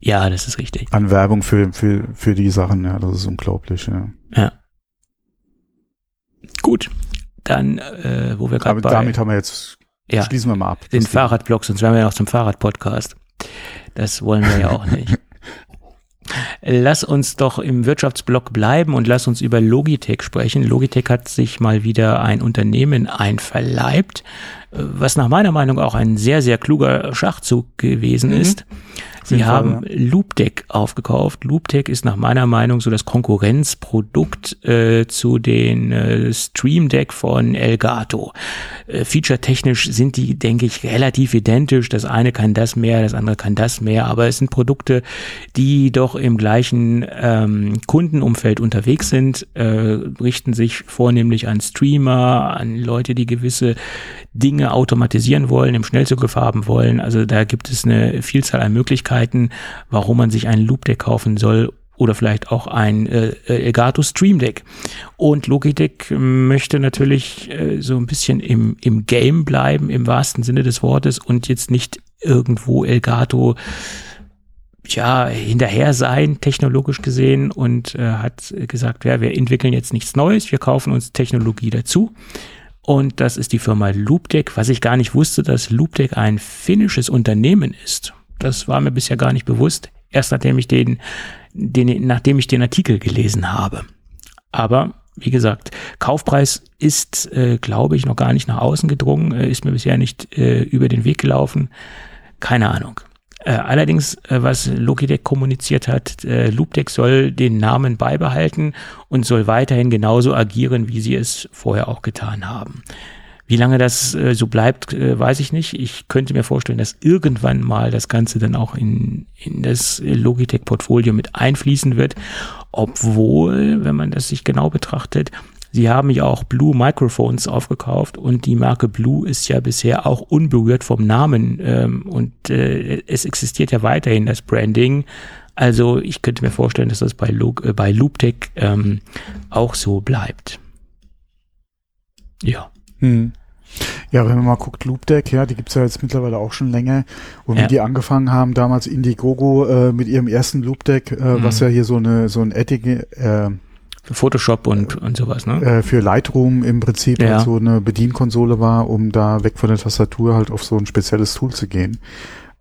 Ja, das ist richtig. An Werbung für, für, für die Sachen, ja, das ist unglaublich, ja. Ja. Gut, dann, äh, wo wir gerade bei... Damit haben wir jetzt, ja, schließen wir mal ab. Den Fahrradblog, sonst wären wir ja noch zum Fahrradpodcast. Das wollen wir ja auch nicht. Lass uns doch im Wirtschaftsblock bleiben und lass uns über Logitech sprechen. Logitech hat sich mal wieder ein Unternehmen einverleibt, was nach meiner Meinung auch ein sehr, sehr kluger Schachzug gewesen mhm. ist. Sie haben ja. Loopdeck aufgekauft. Loopdeck ist nach meiner Meinung so das Konkurrenzprodukt äh, zu den äh, Stream Deck von Elgato. Äh, Feature-technisch sind die, denke ich, relativ identisch. Das eine kann das mehr, das andere kann das mehr, aber es sind Produkte, die doch im gleichen ähm, Kundenumfeld unterwegs sind, äh, richten sich vornehmlich an Streamer, an Leute, die gewisse Dinge automatisieren wollen, im Schnellzugriff haben wollen. Also da gibt es eine Vielzahl an Möglichkeiten, warum man sich einen Loop Deck kaufen soll oder vielleicht auch ein äh, Elgato Stream Deck. Und Logitech möchte natürlich äh, so ein bisschen im, im Game bleiben, im wahrsten Sinne des Wortes und jetzt nicht irgendwo Elgato ja, hinterher sein, technologisch gesehen, und äh, hat gesagt, ja, wir entwickeln jetzt nichts Neues, wir kaufen uns Technologie dazu. Und das ist die Firma Loopdeck, was ich gar nicht wusste, dass Loopdeck ein finnisches Unternehmen ist. Das war mir bisher gar nicht bewusst. Erst nachdem ich den, den, nachdem ich den Artikel gelesen habe. Aber wie gesagt, Kaufpreis ist, äh, glaube ich, noch gar nicht nach außen gedrungen, äh, ist mir bisher nicht äh, über den Weg gelaufen. Keine Ahnung. Äh, allerdings, äh, was Logitech kommuniziert hat, äh, Loopdeck soll den Namen beibehalten und soll weiterhin genauso agieren, wie sie es vorher auch getan haben. Wie lange das äh, so bleibt, äh, weiß ich nicht. Ich könnte mir vorstellen, dass irgendwann mal das Ganze dann auch in, in das Logitech-Portfolio mit einfließen wird. Obwohl, wenn man das sich genau betrachtet, sie haben ja auch Blue Microphones aufgekauft und die Marke Blue ist ja bisher auch unberührt vom Namen ähm, und äh, es existiert ja weiterhin das Branding. Also ich könnte mir vorstellen, dass das bei, Log äh, bei Looptech ähm, auch so bleibt. Ja. Hm. Ja, wenn man mal guckt, Loopdeck, ja, die gibt's ja jetzt mittlerweile auch schon länger. Und Ja. wie die angefangen haben, damals Indiegogo äh, mit ihrem ersten Loopdeck, äh, Mhm. was ja hier so eine so ein Ettige, äh, Für Photoshop und, und sowas, ne? äh, für Lightroom im Prinzip Ja. halt so eine Bedienkonsole war, um da weg von der Tastatur halt auf so ein spezielles Tool zu gehen.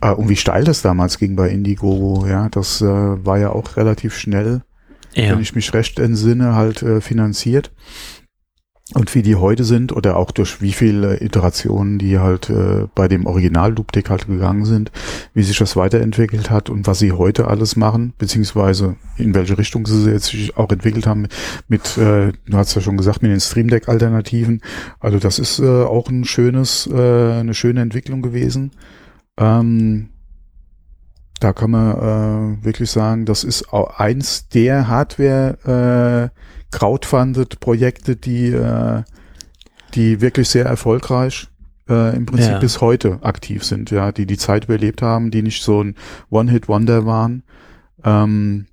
Äh, und wie steil das damals ging bei Indiegogo, ja, das äh, war ja auch relativ schnell, Ja. wenn ich mich recht entsinne, halt äh, finanziert. Und wie die heute sind oder auch durch wie viele Iterationen die halt äh, bei dem Original Loopdeck halt gegangen sind, wie sich das weiterentwickelt hat und was sie heute alles machen, beziehungsweise in welche Richtung sie jetzt sich auch entwickelt haben mit, äh, du hast ja schon gesagt, mit den Stream Deck Alternativen. Also das ist äh, auch ein schönes, äh, eine schöne Entwicklung gewesen. Ähm, da kann man äh, wirklich sagen, das ist auch eins der Hardware äh, crowdfunded Projekte, die äh, die wirklich sehr erfolgreich äh, im Prinzip Ja. bis heute aktiv sind, ja, die die Zeit überlebt haben, die nicht so ein One-Hit-Wonder waren. Ähm,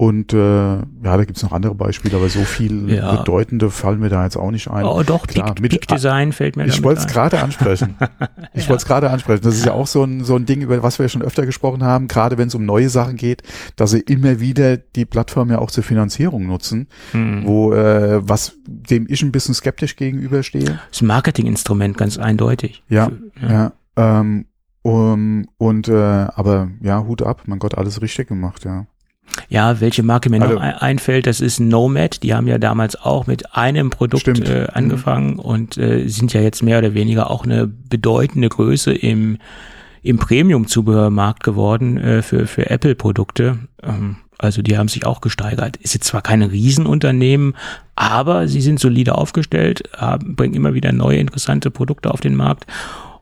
und äh, ja, da gibt's noch andere Beispiele, aber so viel Ja. bedeutende fallen mir da jetzt auch nicht ein. Oh, doch, Klar, mit- Peak Design fällt mir Ich wollte es gerade ansprechen. Ich wollte es gerade ansprechen. Das ist ja auch so ein, so ein Ding, über was wir schon öfter gesprochen haben, gerade wenn es um neue Sachen geht, dass sie immer wieder die Plattform ja auch zur Finanzierung nutzen, Hm. wo äh, was dem ich ein bisschen skeptisch gegenüberstehe. Das ist ein Marketinginstrument, ganz eindeutig. Ja, Für- Ja. Ähm, um, und äh, aber ja, Hut ab, mein Gott, alles richtig gemacht, ja. Ja, welche Marke mir Also- noch ein- einfällt, das ist Nomad. Die haben ja damals auch mit einem Produkt äh, angefangen und äh, sind ja jetzt mehr oder weniger auch eine bedeutende Größe im, im Premium-Zubehörmarkt geworden äh, für, für Apple-Produkte. Ähm, also die haben sich auch gesteigert. Ist jetzt zwar kein Riesenunternehmen, aber sie sind solide aufgestellt, haben, bringen immer wieder neue interessante Produkte auf den Markt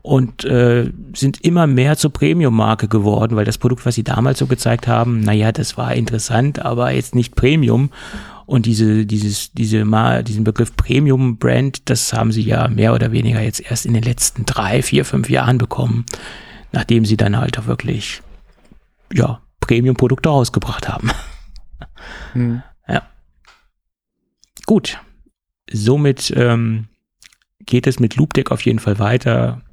und äh, sind immer mehr zur Premium-Marke geworden, weil das Produkt, was sie damals so gezeigt haben, naja, das war interessant, aber jetzt nicht Premium. Und diese, dieses, diese, diesen Begriff Premium-Brand, das haben sie ja mehr oder weniger jetzt erst in den letzten drei, vier, fünf Jahren bekommen, nachdem sie dann halt auch wirklich, ja, Premium-Produkte rausgebracht haben. Hm. Gut, somit ähm, geht es mit Loopdeck auf jeden Fall weiter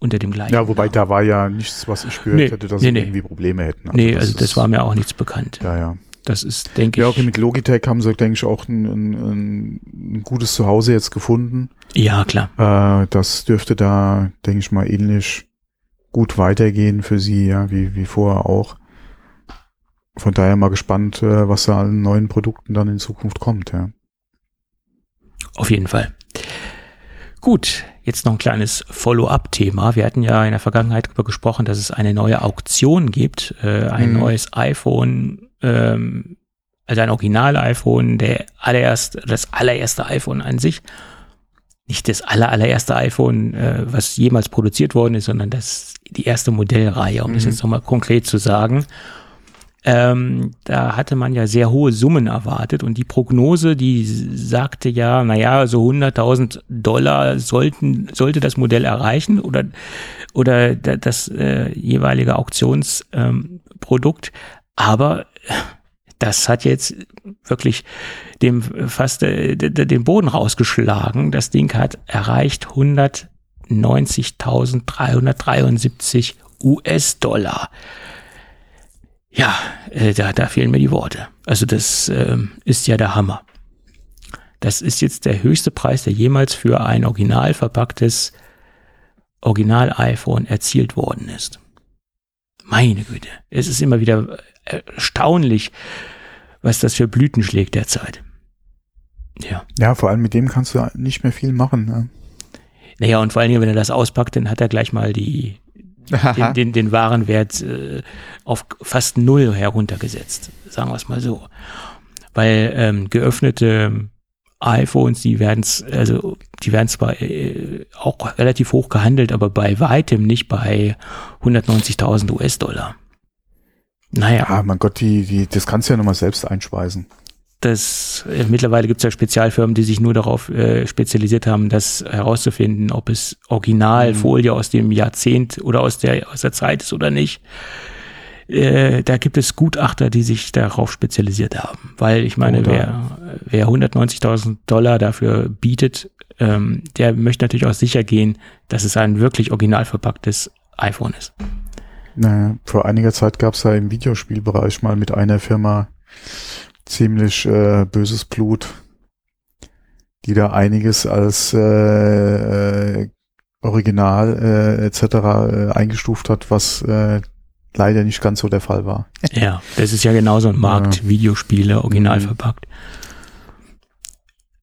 unter dem gleichen. Ja, wobei Namen. da war ja nichts, was ich gehört Nee, hätte, dass nee, sie nee. irgendwie Probleme hätten. nee, also das war mir auch nichts bekannt. Ja, ja. Das ist, denke Ja, ich. okay, mit Logitech haben sie, denke ich, auch ein, ein, ein, ein gutes Zuhause jetzt gefunden. Ja, klar. Äh, das dürfte da, denke ich mal, ähnlich gut weitergehen für sie, ja, wie, wie vorher auch. Von daher mal gespannt, äh, was da an neuen Produkten dann in Zukunft kommt, ja. Auf jeden Fall. Gut, jetzt noch ein kleines Follow-up-Thema. Wir hatten ja in der Vergangenheit darüber gesprochen, dass es eine neue Auktion gibt, äh, ein Mhm. neues iPhone, ähm, also ein Original-iPhone, der allererste, das allererste iPhone an sich. Nicht das aller, allererste iPhone, äh, was jemals produziert worden ist, sondern das, die erste Modellreihe, um das Mhm. jetzt nochmal konkret zu sagen. Ähm, da hatte man ja sehr hohe Summen erwartet und die Prognose, die sagte ja, naja, so 100.000 Dollar sollten, sollte das Modell erreichen oder, oder da- das äh, jeweilige Auktionsprodukt. Ähm. Aber das hat jetzt wirklich dem fast äh, den Boden rausgeschlagen. Das Ding hat erreicht 190.373 US-Dollar. Ja, äh, da, da fehlen mir die Worte. Also das ähm, ist ja der Hammer. Das ist jetzt der höchste Preis, der jemals für ein original verpacktes Original-iPhone erzielt worden ist. Meine Güte, es ist immer wieder erstaunlich, was das für Blüten schlägt derzeit. Ja. Ja, vor allem mit dem kannst du nicht mehr viel machen. Ne? Naja, und vor allen Dingen, wenn er das auspackt, dann hat er gleich mal die, den, den, den Warenwert äh, auf fast null heruntergesetzt, sagen wir es mal so. Weil ähm, geöffnete iPhones, die werden also die werden zwar äh, auch relativ hoch gehandelt, aber bei weitem nicht bei 190.000 US-Dollar. Naja. Ah, mein Gott, die, die, das kannst du ja nochmal selbst einspeisen. Das, äh, mittlerweile gibt es ja Spezialfirmen, die sich nur darauf äh, spezialisiert haben, das herauszufinden, ob es Originalfolie mhm. aus dem Jahrzehnt oder aus der, aus der Zeit ist oder nicht. Äh, da gibt es Gutachter, die sich darauf spezialisiert haben. Weil ich meine, wer, wer 190.000 Dollar dafür bietet, ähm, der möchte natürlich auch sicher gehen, dass es ein wirklich original verpacktes iPhone ist. Naja, vor einiger Zeit gab es ja im Videospielbereich mal mit einer Firma ziemlich äh, böses Blut, die da einiges als äh, äh, Original äh, etc. Äh, eingestuft hat, was äh, leider nicht ganz so der Fall war. Ja, das ist ja genauso ein Markt, ja. Videospiele original mhm. verpackt.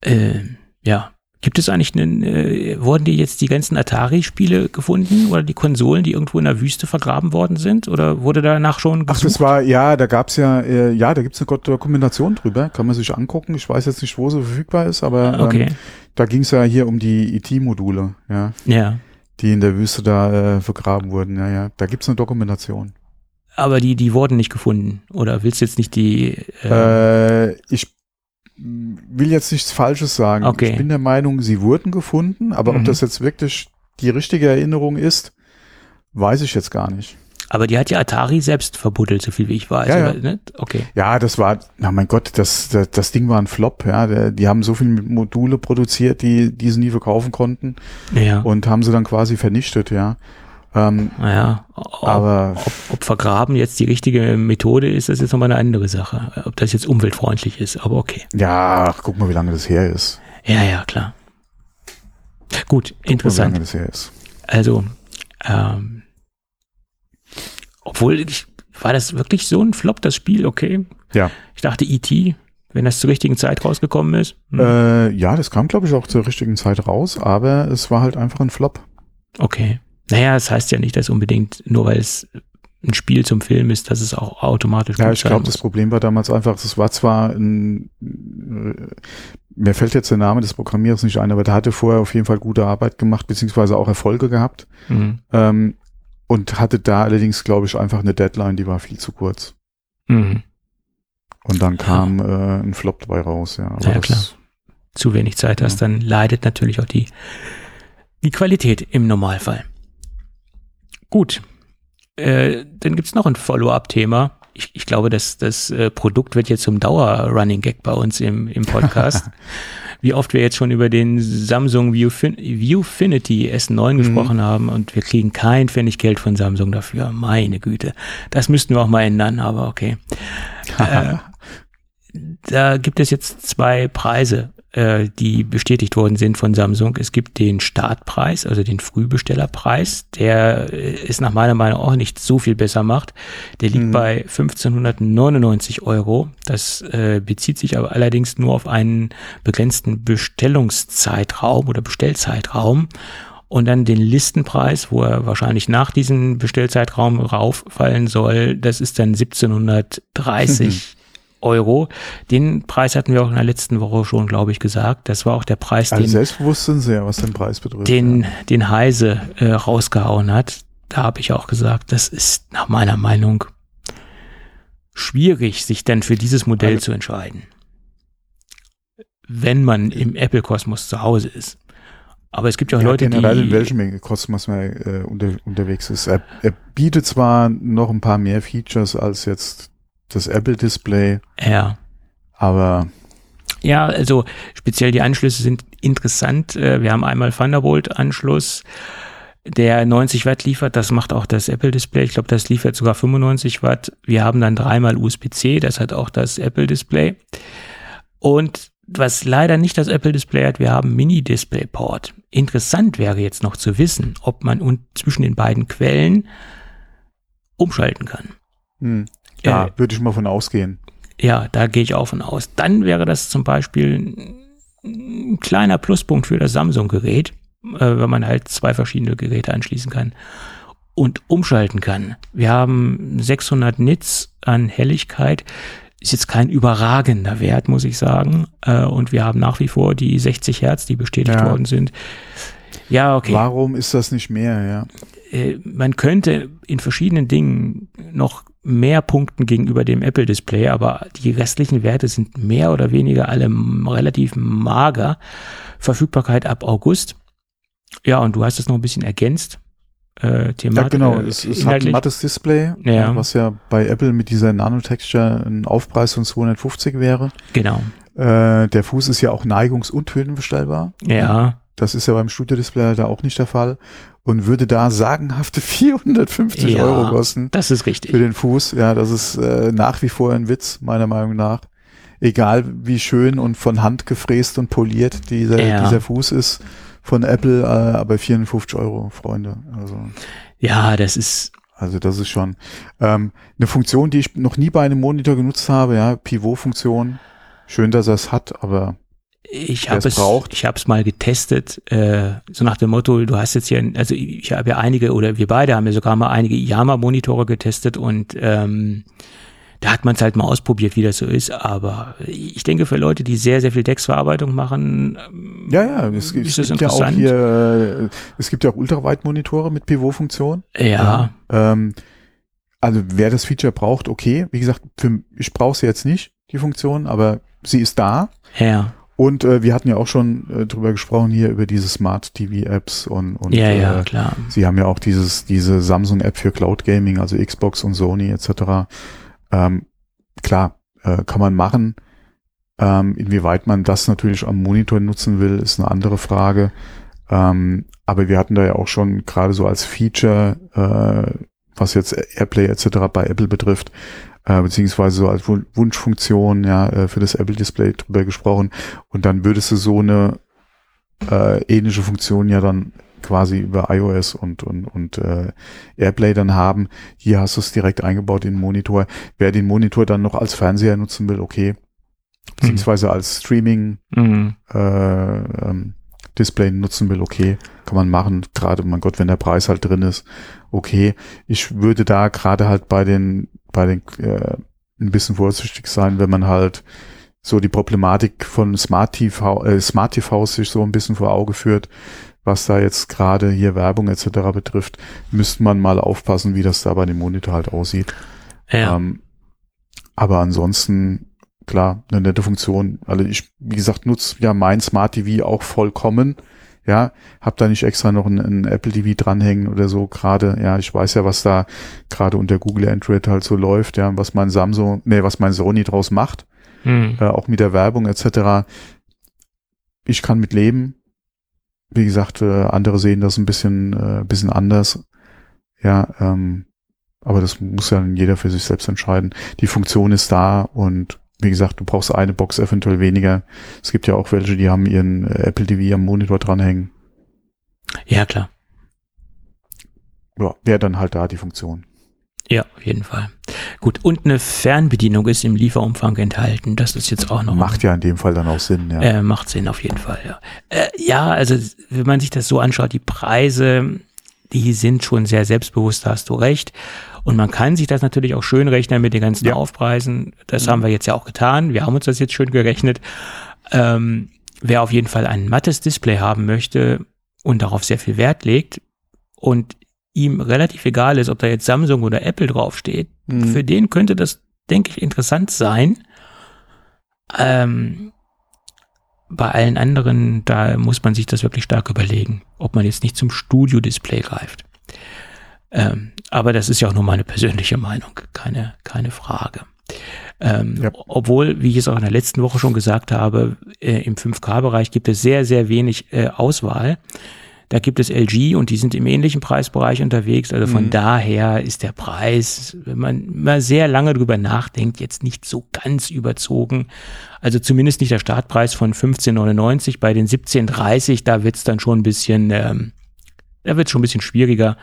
Äh, ja, Gibt es eigentlich einen, äh, wurden die jetzt die ganzen Atari-Spiele gefunden oder die Konsolen, die irgendwo in der Wüste vergraben worden sind? Oder wurde danach schon gesucht? Ach, das war, ja, da gab's ja, äh, ja, da gibt's eine Dokumentation drüber, kann man sich angucken. Ich weiß jetzt nicht, wo sie verfügbar ist, aber ähm, okay. da ging's ja hier um die IT-Module, e ja. Ja. Die in der Wüste da äh, vergraben wurden, ja, ja. Da gibt's eine Dokumentation. Aber die, die wurden nicht gefunden. Oder willst du jetzt nicht die? Äh, äh ich will jetzt nichts Falsches sagen. Okay. Ich bin der Meinung, sie wurden gefunden, aber mhm. ob das jetzt wirklich die richtige Erinnerung ist, weiß ich jetzt gar nicht. Aber die hat ja Atari selbst verbuddelt, so viel wie ich weiß. Ja, oder, ne? Okay. Ja, das war, na mein Gott, das, das, das Ding war ein Flop. Ja, die haben so viele Module produziert, die, die sie nie verkaufen konnten. Ja. Und haben sie dann quasi vernichtet. Ja. Ähm, naja, ob, aber ob, ob, vergraben jetzt die richtige Methode ist, das ist jetzt nochmal eine andere Sache. Ob das jetzt umweltfreundlich ist, aber okay. Ja, ach, guck mal, wie lange das her ist. Ja, ja, klar. Gut, guck interessant. Mal, wie lange das her ist. Also, ähm, obwohl, ich, war das wirklich so ein Flop, das Spiel? Okay. Ja. Ich dachte, E.T., wenn das zur richtigen Zeit rausgekommen ist. Hm. Äh, ja, das kam, glaube ich, auch zur richtigen Zeit raus, aber es war halt einfach ein Flop. Okay. Naja, es das heißt ja nicht, dass unbedingt, nur weil es ein Spiel zum Film ist, dass es auch automatisch Ja, ich glaube, das Problem war damals einfach, es war zwar ein, äh, mir fällt jetzt der Name des Programmierers nicht ein, aber der hatte vorher auf jeden Fall gute Arbeit gemacht, beziehungsweise auch Erfolge gehabt. Mhm. Ähm, und hatte da allerdings, glaube ich, einfach eine Deadline, die war viel zu kurz. Mhm. Und dann kam ja. äh, ein Flop dabei raus, ja. Ja, klar. Zu wenig Zeit hast, ja. dann leidet natürlich auch die, die Qualität im Normalfall. Gut. Äh, dann gibt's noch ein Follow-up-Thema. Ich, ich glaube, das, das äh, Produkt wird jetzt zum Dauer-Running-Gag bei uns im, im Podcast. Wie oft wir jetzt schon über den Samsung Viewfin Viewfinity S9 mhm. gesprochen haben und wir kriegen kein Pfennig Geld von Samsung dafür. Meine Güte. Das müssten wir auch mal ändern, aber okay. äh, da gibt es jetzt zwei Preise äh, die bestätigt worden sind von Samsung. Es gibt den Startpreis, also den Frühbestellerpreis, der äh, ist nach meiner Meinung auch nicht so viel besser macht. Der liegt mhm. bei 1599 Euro. Das äh, bezieht sich aber allerdings nur auf einen begrenzten Bestellungszeitraum oder Bestellzeitraum und dann den Listenpreis, wo er wahrscheinlich nach diesem Bestellzeitraum rauffallen soll, das ist dann 1730 Euro. Den Preis hatten wir auch in der letzten Woche schon, glaube ich, gesagt. Das war auch der Preis, also den, selbstbewusst sind sie ja, was den Preis betrifft. Den, ja. den Heise äh, rausgehauen hat. Da habe ich auch gesagt, das ist nach meiner Meinung schwierig, sich denn für dieses Modell also, zu entscheiden. Wenn man im Apple-Kosmos zu Hause ist. Aber es gibt ja auch ja, Leute, generell die. in welchem Kosmos man äh, unter, unterwegs ist. Er, er bietet zwar noch ein paar mehr Features als jetzt das Apple-Display. Ja. Aber. Ja, also speziell die Anschlüsse sind interessant. Äh, wir haben einmal Thunderbolt-Anschluss, der 90 Watt liefert. Das macht auch das Apple-Display. Ich glaube, das liefert sogar 95 Watt. Wir haben dann dreimal USB-C. Das hat auch das Apple-Display. Und was leider nicht das Apple-Display hat, wir haben Mini-Display-Port. Interessant wäre jetzt noch zu wissen, ob man zwischen den beiden Quellen umschalten kann. Hm. Ja, äh, würde ich mal von ausgehen. Ja, da gehe ich auch von aus. Dann wäre das zum Beispiel ein kleiner Pluspunkt für das Samsung-Gerät, äh, wenn man halt zwei verschiedene Geräte anschließen kann und umschalten kann. Wir haben 600 Nits an Helligkeit. ist jetzt kein überragender Wert, muss ich sagen. Äh, und wir haben nach wie vor die 60 Hertz, die bestätigt Ja. worden sind. Ja, okay. Warum ist das nicht mehr, ja? Äh, man könnte in verschiedenen Dingen noch mehr punkten gegenüber dem Apple-Display, aber die restlichen Werte sind mehr oder weniger alle relativ mager. Verfügbarkeit ab August. Ja, und du hast es noch ein bisschen ergänzt. Äh, Ja, Thematik, genau. äh, Es, es hat ein mattes Display, Ja. äh, was ja bei Apple mit dieser Nanotexture ein Aufpreis von 250 wäre. Genau. Äh, der Fuß ist ja auch neigungs- und höhenbestellbar. Ja, Das ist ja beim Studio-Display da auch nicht der Fall. Und würde da sagenhafte 450 Ja. Euro kosten das ist richtig. für den Fuß. Ja, das ist äh, nach wie vor ein Witz, meiner Meinung nach. Egal wie schön und von Hand gefräst und poliert dieser, Ja. dieser Fuß ist von Apple, äh, aber 54 Euro, Freunde. Also, Ja, das ist, also das ist schon ähm, eine Funktion, die ich noch nie bei einem Monitor genutzt habe, ja, Pivot-Funktion. Schön, dass er es hat, aber ich habe es ich habe es mal getestet, äh, so nach dem Motto, du hast jetzt hier, also ich habe ja einige oder wir beide haben ja sogar mal einige Yama-Monitore getestet und ähm, da hat man es halt mal ausprobiert, wie das so ist. Aber ich denke, für Leute, die sehr, sehr viel Textverarbeitung machen, ähm, ja, ja, es, gibt- ist es das gibt ja auch hier, äh, es gibt ja auch Ultraweitmonitore mit Pivot-Funktion. ja, Ähm, also wer das Feature braucht, okay. Wie gesagt, für, ich brauche sie jetzt nicht, die Funktion, aber sie ist da. ja, Und äh, wir hatten ja auch schon äh, drüber gesprochen hier über diese Smart TV Apps und, und ja, ja, äh, klar. sie haben ja auch dieses diese Samsung App für Cloud Gaming, also Xbox und Sony etc. Ähm, klar, äh, kann man machen. Ähm, inwieweit man das natürlich am Monitor nutzen will, ist eine andere Frage. Ähm, aber wir hatten da ja auch schon gerade so als Feature, äh, was jetzt Airplay etc. bei Apple betrifft, äh, beziehungsweise so als Wun- Wunschfunktion ja äh, für das Apple Display drüber gesprochen. Und dann würdest du so eine äh, ähnliche Funktion ja dann quasi über iOS und und und äh, AirPlay dann haben. Hier hast du es direkt eingebaut in den Monitor. Wer den Monitor dann noch als Fernseher nutzen will, okay, beziehungsweise als Streaming Mhm. äh, ähm, Display nutzen will, okay, kann man machen. Gerade, mein Gott, wenn der Preis halt drin ist, okay. Ich würde da gerade halt bei den, bei den äh, ein bisschen vorsichtig sein, wenn man halt so die Problematik von Smart TV, äh, Smart TVs sich so ein bisschen vor Auge führt, was da jetzt gerade hier Werbung etc. betrifft, müsste man mal aufpassen, wie das da bei dem Monitor halt aussieht. Ja, Ähm, aber ansonsten, klar, eine nette Funktion. Also ich, wie gesagt, nutze ja mein Smart TV auch vollkommen. Ja, hab da nicht extra noch ein, ein Apple TV dranhängen oder so gerade. Ja, ich weiß ja, was da gerade unter Google Android halt so läuft, ja, was mein Samsung, nee, was mein Sony draus macht, mhm. äh, auch mit der Werbung etc. Ich kann mit leben. Wie gesagt, äh, andere sehen das ein bisschen, äh, bisschen anders. Ja, ähm, aber das muss ja jeder für sich selbst entscheiden. Die Funktion ist da und wie gesagt, du brauchst eine Box eventuell weniger. Es gibt ja auch welche, die haben ihren äh, Apple TV am Monitor dranhängen. ja, klar. Ja, wäre dann halt da die Funktion. Ja, auf jeden Fall. Gut, und eine Fernbedienung ist im Lieferumfang enthalten. Das ist jetzt auch noch Macht ja in dem Fall dann auch Sinn, ja. Äh, macht Sinn auf jeden Fall, ja. Äh, ja, also wenn man sich das so anschaut, die Preise, die sind schon sehr selbstbewusst, da hast du recht. Und man kann sich das natürlich auch schön rechnen mit den ganzen Ja. Aufpreisen. Das haben wir jetzt ja auch getan. Wir haben uns das jetzt schön gerechnet. Ähm, wer auf jeden Fall ein mattes Display haben möchte und darauf sehr viel Wert legt und ihm relativ egal ist, ob da jetzt Samsung oder Apple draufsteht, Mhm. für den könnte das, denke ich, interessant sein. Ähm, bei allen anderen, da muss man sich das wirklich stark überlegen, ob man jetzt nicht zum Studio-Display greift. Ähm, aber das ist ja auch nur meine persönliche Meinung, keine, keine Frage. Ähm, Ja. Obwohl, wie ich es auch in der letzten Woche schon gesagt habe, äh, im 5K-Bereich gibt es sehr, sehr wenig äh, Auswahl. Da gibt es LG und die sind im ähnlichen Preisbereich unterwegs. Also von Mhm. daher ist der Preis, wenn man mal sehr lange drüber nachdenkt, jetzt nicht so ganz überzogen. Also zumindest nicht der Startpreis von 15,99 bei den 17,30. Da wird's dann schon ein bisschen, ähm, da wird's schon ein bisschen schwieriger.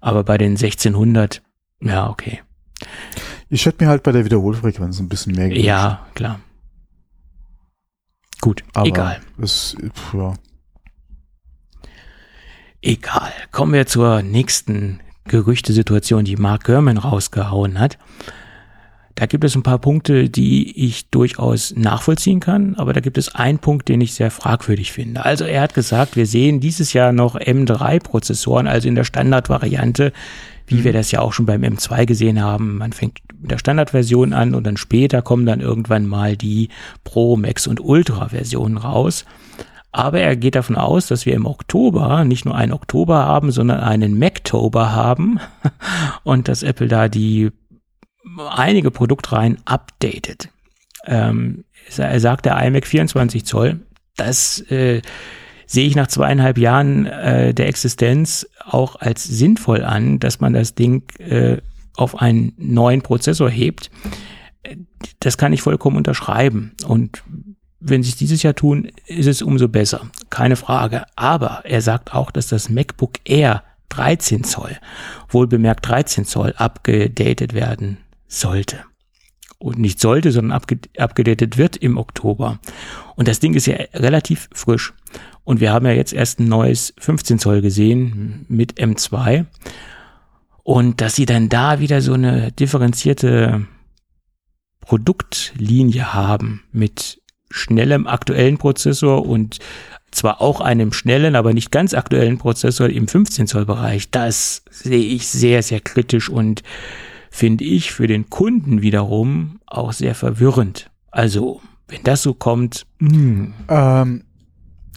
Aber bei den 1600, ja, okay. Ich hätte mir halt bei der Wiederholfrequenz ein bisschen mehr gewünscht. Ja, klar. Gut, aber egal. Es, pf, ja. Egal. Kommen wir zur nächsten Gerüchtesituation, die Mark Gurman rausgehauen hat. Da gibt es ein paar Punkte, die ich durchaus nachvollziehen kann, aber da gibt es einen Punkt, den ich sehr fragwürdig finde. Also er hat gesagt, wir sehen dieses Jahr noch M3-Prozessoren, also in der Standardvariante, wie mhm. wir das ja auch schon beim M2 gesehen haben. Man fängt mit der Standardversion an und dann später kommen dann irgendwann mal die Pro, Max und Ultra-Versionen raus. Aber er geht davon aus, dass wir im Oktober nicht nur einen Oktober haben, sondern einen Mactober haben und dass Apple da die einige Produktreihen updatet. Ähm, er sagt der iMac 24 Zoll. Das äh, sehe ich nach zweieinhalb Jahren äh, der Existenz auch als sinnvoll an, dass man das Ding äh, auf einen neuen Prozessor hebt. Das kann ich vollkommen unterschreiben. Und wenn sie es dieses Jahr tun, ist es umso besser. Keine Frage. Aber er sagt auch, dass das MacBook Air 13 Zoll, wohl bemerkt 13 Zoll, abgedatet werden sollte. Und nicht sollte, sondern abgedatet wird im Oktober. Und das Ding ist ja relativ frisch. Und wir haben ja jetzt erst ein neues 15 Zoll gesehen mit M2. Und dass sie dann da wieder so eine differenzierte Produktlinie haben mit schnellem aktuellen Prozessor und zwar auch einem schnellen, aber nicht ganz aktuellen Prozessor im 15 Zoll Bereich, das sehe ich sehr, sehr kritisch und finde ich für den Kunden wiederum auch sehr verwirrend. Also, wenn das so kommt, mh. Hm. Ähm,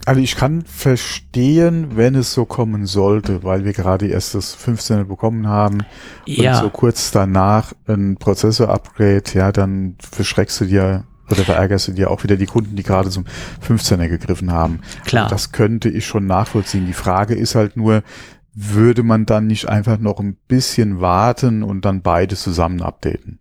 also ich kann verstehen, wenn es so kommen sollte, weil wir gerade erst das 15 bekommen haben ja. und so kurz danach ein Prozessor-Upgrade, ja, dann verschreckst du dir oder verärgerst du dir auch wieder die Kunden, die gerade zum 15er gegriffen haben. Klar. Und das könnte ich schon nachvollziehen. Die Frage ist halt nur, würde man dann nicht einfach noch ein bisschen warten und dann beide zusammen updaten?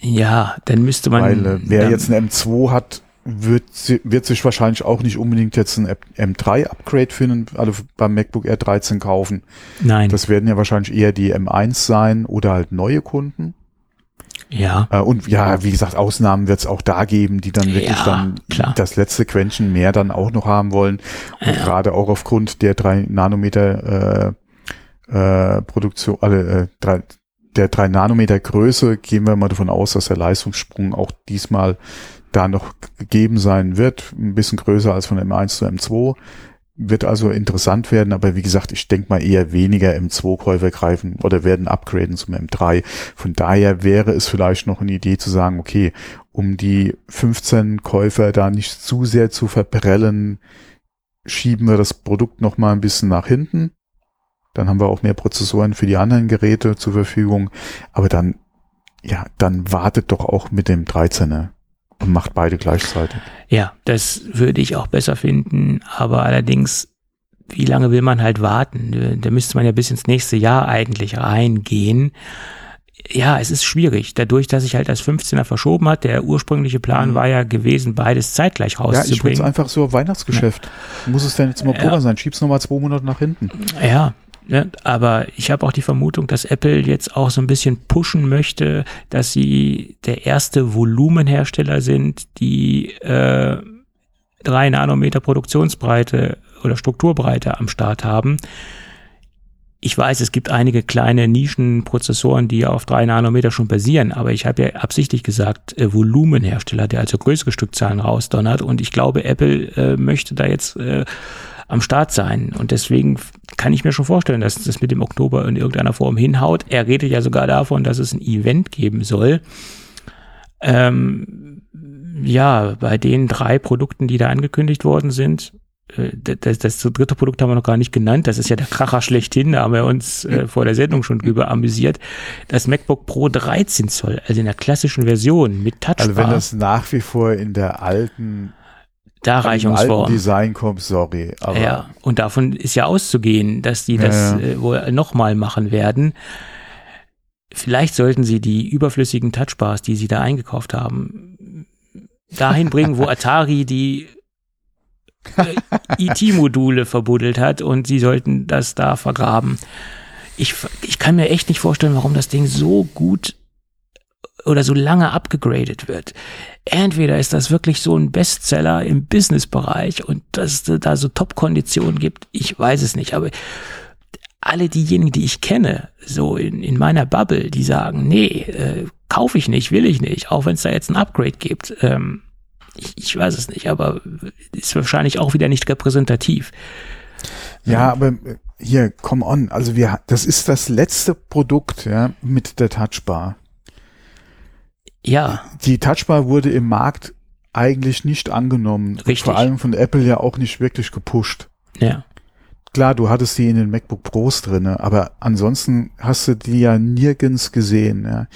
Ja, dann müsste man. Weil äh, wer jetzt ein M2 hat, wird, wird sich wahrscheinlich auch nicht unbedingt jetzt ein M3-Upgrade finden, also beim MacBook Air 13 kaufen. Nein. Das werden ja wahrscheinlich eher die M1 sein oder halt neue Kunden. Ja. Äh, und ja, wie gesagt, Ausnahmen wird es auch da geben, die dann wirklich ja, dann klar. das letzte Quäntchen mehr dann auch noch haben wollen. Und Ja. gerade auch aufgrund der drei Nanometer äh, äh, Produktion, alle äh, drei, der drei Nanometer Größe gehen wir mal davon aus, dass der Leistungssprung auch diesmal da noch gegeben sein wird. Ein bisschen größer als von M1 zu M2. Wird also interessant werden, aber wie gesagt, ich denke mal eher weniger M2-Käufer greifen oder werden upgraden zum M3. Von daher wäre es vielleicht noch eine Idee zu sagen, okay, um die 15 Käufer da nicht zu sehr zu verprellen, schieben wir das Produkt noch mal ein bisschen nach hinten. Dann haben wir auch mehr Prozessoren für die anderen Geräte zur Verfügung. Aber dann, ja, dann wartet doch auch mit dem 13er und macht beide gleichzeitig. Ja, das würde ich auch besser finden, aber allerdings, wie lange will man halt warten? Da müsste man ja bis ins nächste Jahr eigentlich reingehen. Ja, es ist schwierig. Dadurch, dass sich halt das 15er verschoben hat, der ursprüngliche Plan Mhm. war ja gewesen, beides zeitgleich Ja, ich würde es rauszubringen. einfach so Weihnachtsgeschäft. Muss es denn jetzt im Oktober Ja. sein? Schieb's nochmal zwei Monate nach hinten. Ja, ne, aber ich habe auch die Vermutung, dass Apple jetzt auch so ein bisschen pushen möchte, dass sie der erste Volumenhersteller sind, die äh, drei Nanometer Produktionsbreite oder Strukturbreite am Start haben. Ich weiß, es gibt einige kleine Nischenprozessoren, die auf drei Nanometer schon basieren, aber ich habe ja absichtlich gesagt, äh, Volumenhersteller, der also größere Stückzahlen rausdonnert und ich glaube, Apple äh, möchte da jetzt äh, am Start sein. Und deswegen kann ich mir schon vorstellen, dass das mit dem Oktober in irgendeiner Form hinhaut. Er redet ja sogar davon, dass es ein Event geben soll. Ähm, ja, bei den drei Produkten, die da angekündigt worden sind, äh, das, das dritte Produkt haben wir noch gar nicht genannt. Das ist ja der Kracher schlechthin. Da haben wir uns äh, vor der Sendung schon drüber amüsiert. Das MacBook Pro 13 Zoll, also in der klassischen Version mit Touchbar, Also wenn das nach wie vor in der alten, im alten Darreichungsform. Design kommt, sorry. Ja, und davon ist ja auszugehen, dass die das Ja, ja. äh, wohl nochmal machen werden. Vielleicht sollten sie die überflüssigen Touchbars, die sie da eingekauft haben, dahin bringen, wo Atari die äh, IT-Module verbuddelt hat und sie sollten das da vergraben. Ich, ich kann mir echt nicht vorstellen, warum das Ding so gut oder so lange abgegradet wird. Entweder ist das wirklich so ein Bestseller im Businessbereich und dass es da so Top-Konditionen gibt, ich weiß es nicht, aber alle diejenigen, die ich kenne, so in, in meiner Bubble, die sagen, nee, äh, kaufe ich nicht, will ich nicht, auch wenn es da jetzt ein Upgrade gibt. Ähm, ich, ich weiß es nicht, aber ist wahrscheinlich auch wieder nicht repräsentativ. Ja, aber äh, hier, come on, also wir, das ist das letzte Produkt, ja, mit der Touchbar. Ja. Die Touchbar wurde im Markt eigentlich nicht angenommen. Richtig. Vor allem von Apple ja auch nicht wirklich gepusht. Ja. Klar, du hattest die in den MacBook Pros drinne, aber ansonsten hast du die ja nirgends gesehen. Ja.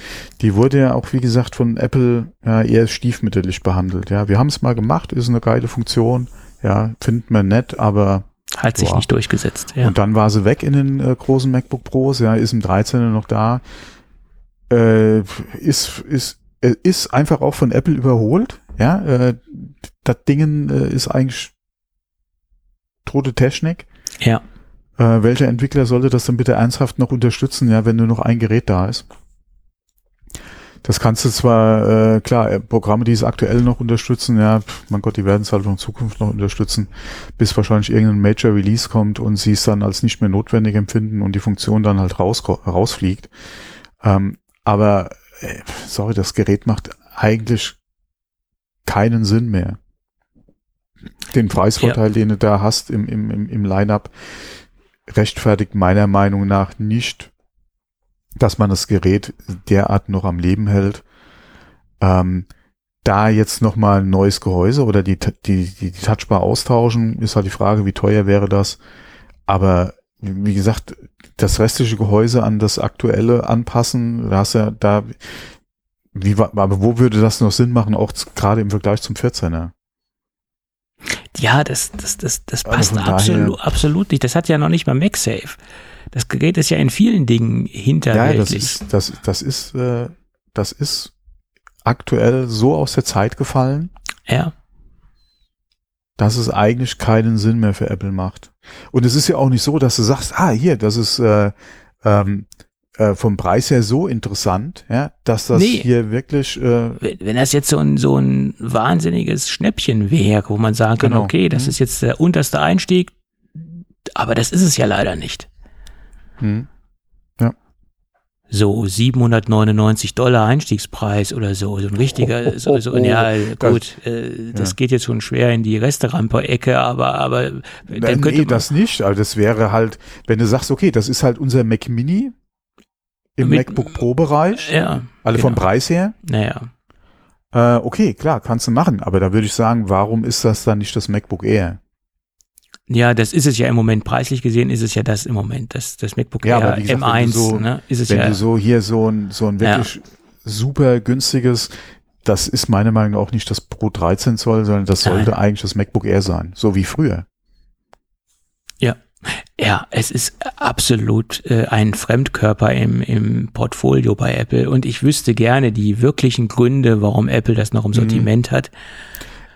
Die wurde ja auch, wie gesagt, von Apple ja, eher stiefmütterlich behandelt. Ja, wir haben es mal gemacht, ist eine geile Funktion. Ja, finden wir nett, aber Hat sich Boah. nicht durchgesetzt. Ja. und dann war sie weg in den äh, großen MacBook Pros. Ja, ist im 13 noch da. Äh, ist ist ist einfach auch von Apple überholt. Ja, äh, das Ding äh, ist eigentlich tote Technik. ja. Äh, welcher Entwickler sollte das denn bitte ernsthaft noch unterstützen, ja, wenn nur noch ein Gerät da ist? Das kannst du zwar, äh, klar, äh, Programme, die es aktuell noch unterstützen, ja, pf, mein Gott, die werden es halt auch in Zukunft noch unterstützen, bis wahrscheinlich irgendein Major Release kommt und sie es dann als nicht mehr notwendig empfinden und die Funktion dann halt raus, rausfliegt. Ähm, aber, äh, sorry, das Gerät macht eigentlich keinen Sinn mehr. Den Preisvorteil, den du da hast im, im, im, im Line-Up, rechtfertigt meiner Meinung nach nicht, dass man das Gerät derart noch am Leben hält. Ähm, da jetzt nochmal ein neues Gehäuse oder die, die, die, die Touchbar austauschen, ist halt die Frage, wie teuer wäre das. Aber wie gesagt, das restliche Gehäuse an das aktuelle anpassen, da hast du ja da, wie, aber wo würde das noch Sinn machen, auch gerade im Vergleich zum 14er? Ja, das, das, das, das Also passt daher- absolut, absolut nicht. Das hat ja noch nicht mal MagSafe. Das Gerät ist ja in vielen Dingen Ja, das ist, das, das ist, äh, das ist aktuell so aus der Zeit gefallen, Ja, dass es eigentlich keinen Sinn mehr für Apple macht. Und es ist ja auch nicht so, dass du sagst, ah, hier, das ist äh, ähm, äh, vom Preis her so interessant, ja, dass das Nee. hier wirklich äh, wenn, wenn das jetzt so ein, so ein wahnsinniges Schnäppchen wäre, wo man sagen kann, Genau. okay, das Mhm. ist jetzt der unterste Einstieg, aber das ist es ja leider nicht. hm, So 799 Dollar Einstiegspreis oder so, so ein richtiger, so, so, ja, gut, äh, das Ja. geht jetzt schon schwer in die Restaurant-Ecke, aber, aber dann könnte nee, das nicht. Also das wäre halt, wenn du sagst, okay, das ist halt unser Mac Mini im Mit- MacBook Pro Bereich, ja, alle vom genau. Preis her. naja, Äh, okay, klar, kannst du machen, aber da würde ich sagen, warum ist das dann nicht das MacBook Air? Ja, das ist es ja im Moment. Preislich gesehen ist es ja das im Moment. Das, das MacBook Ja, Air aber wie gesagt, wenn M1, du so- ne, ist es Wenn ja. du so hier so ein, so ein Ja. wirklich super günstiges, das ist meiner Meinung nach auch nicht das Pro 13 Zoll, sondern das Nein. sollte eigentlich das MacBook Air sein, so wie früher. ja, es ist absolut äh, ein Fremdkörper im, im Portfolio bei Apple. Und ich wüsste gerne die wirklichen Gründe, warum Apple das noch im Mhm. Sortiment hat.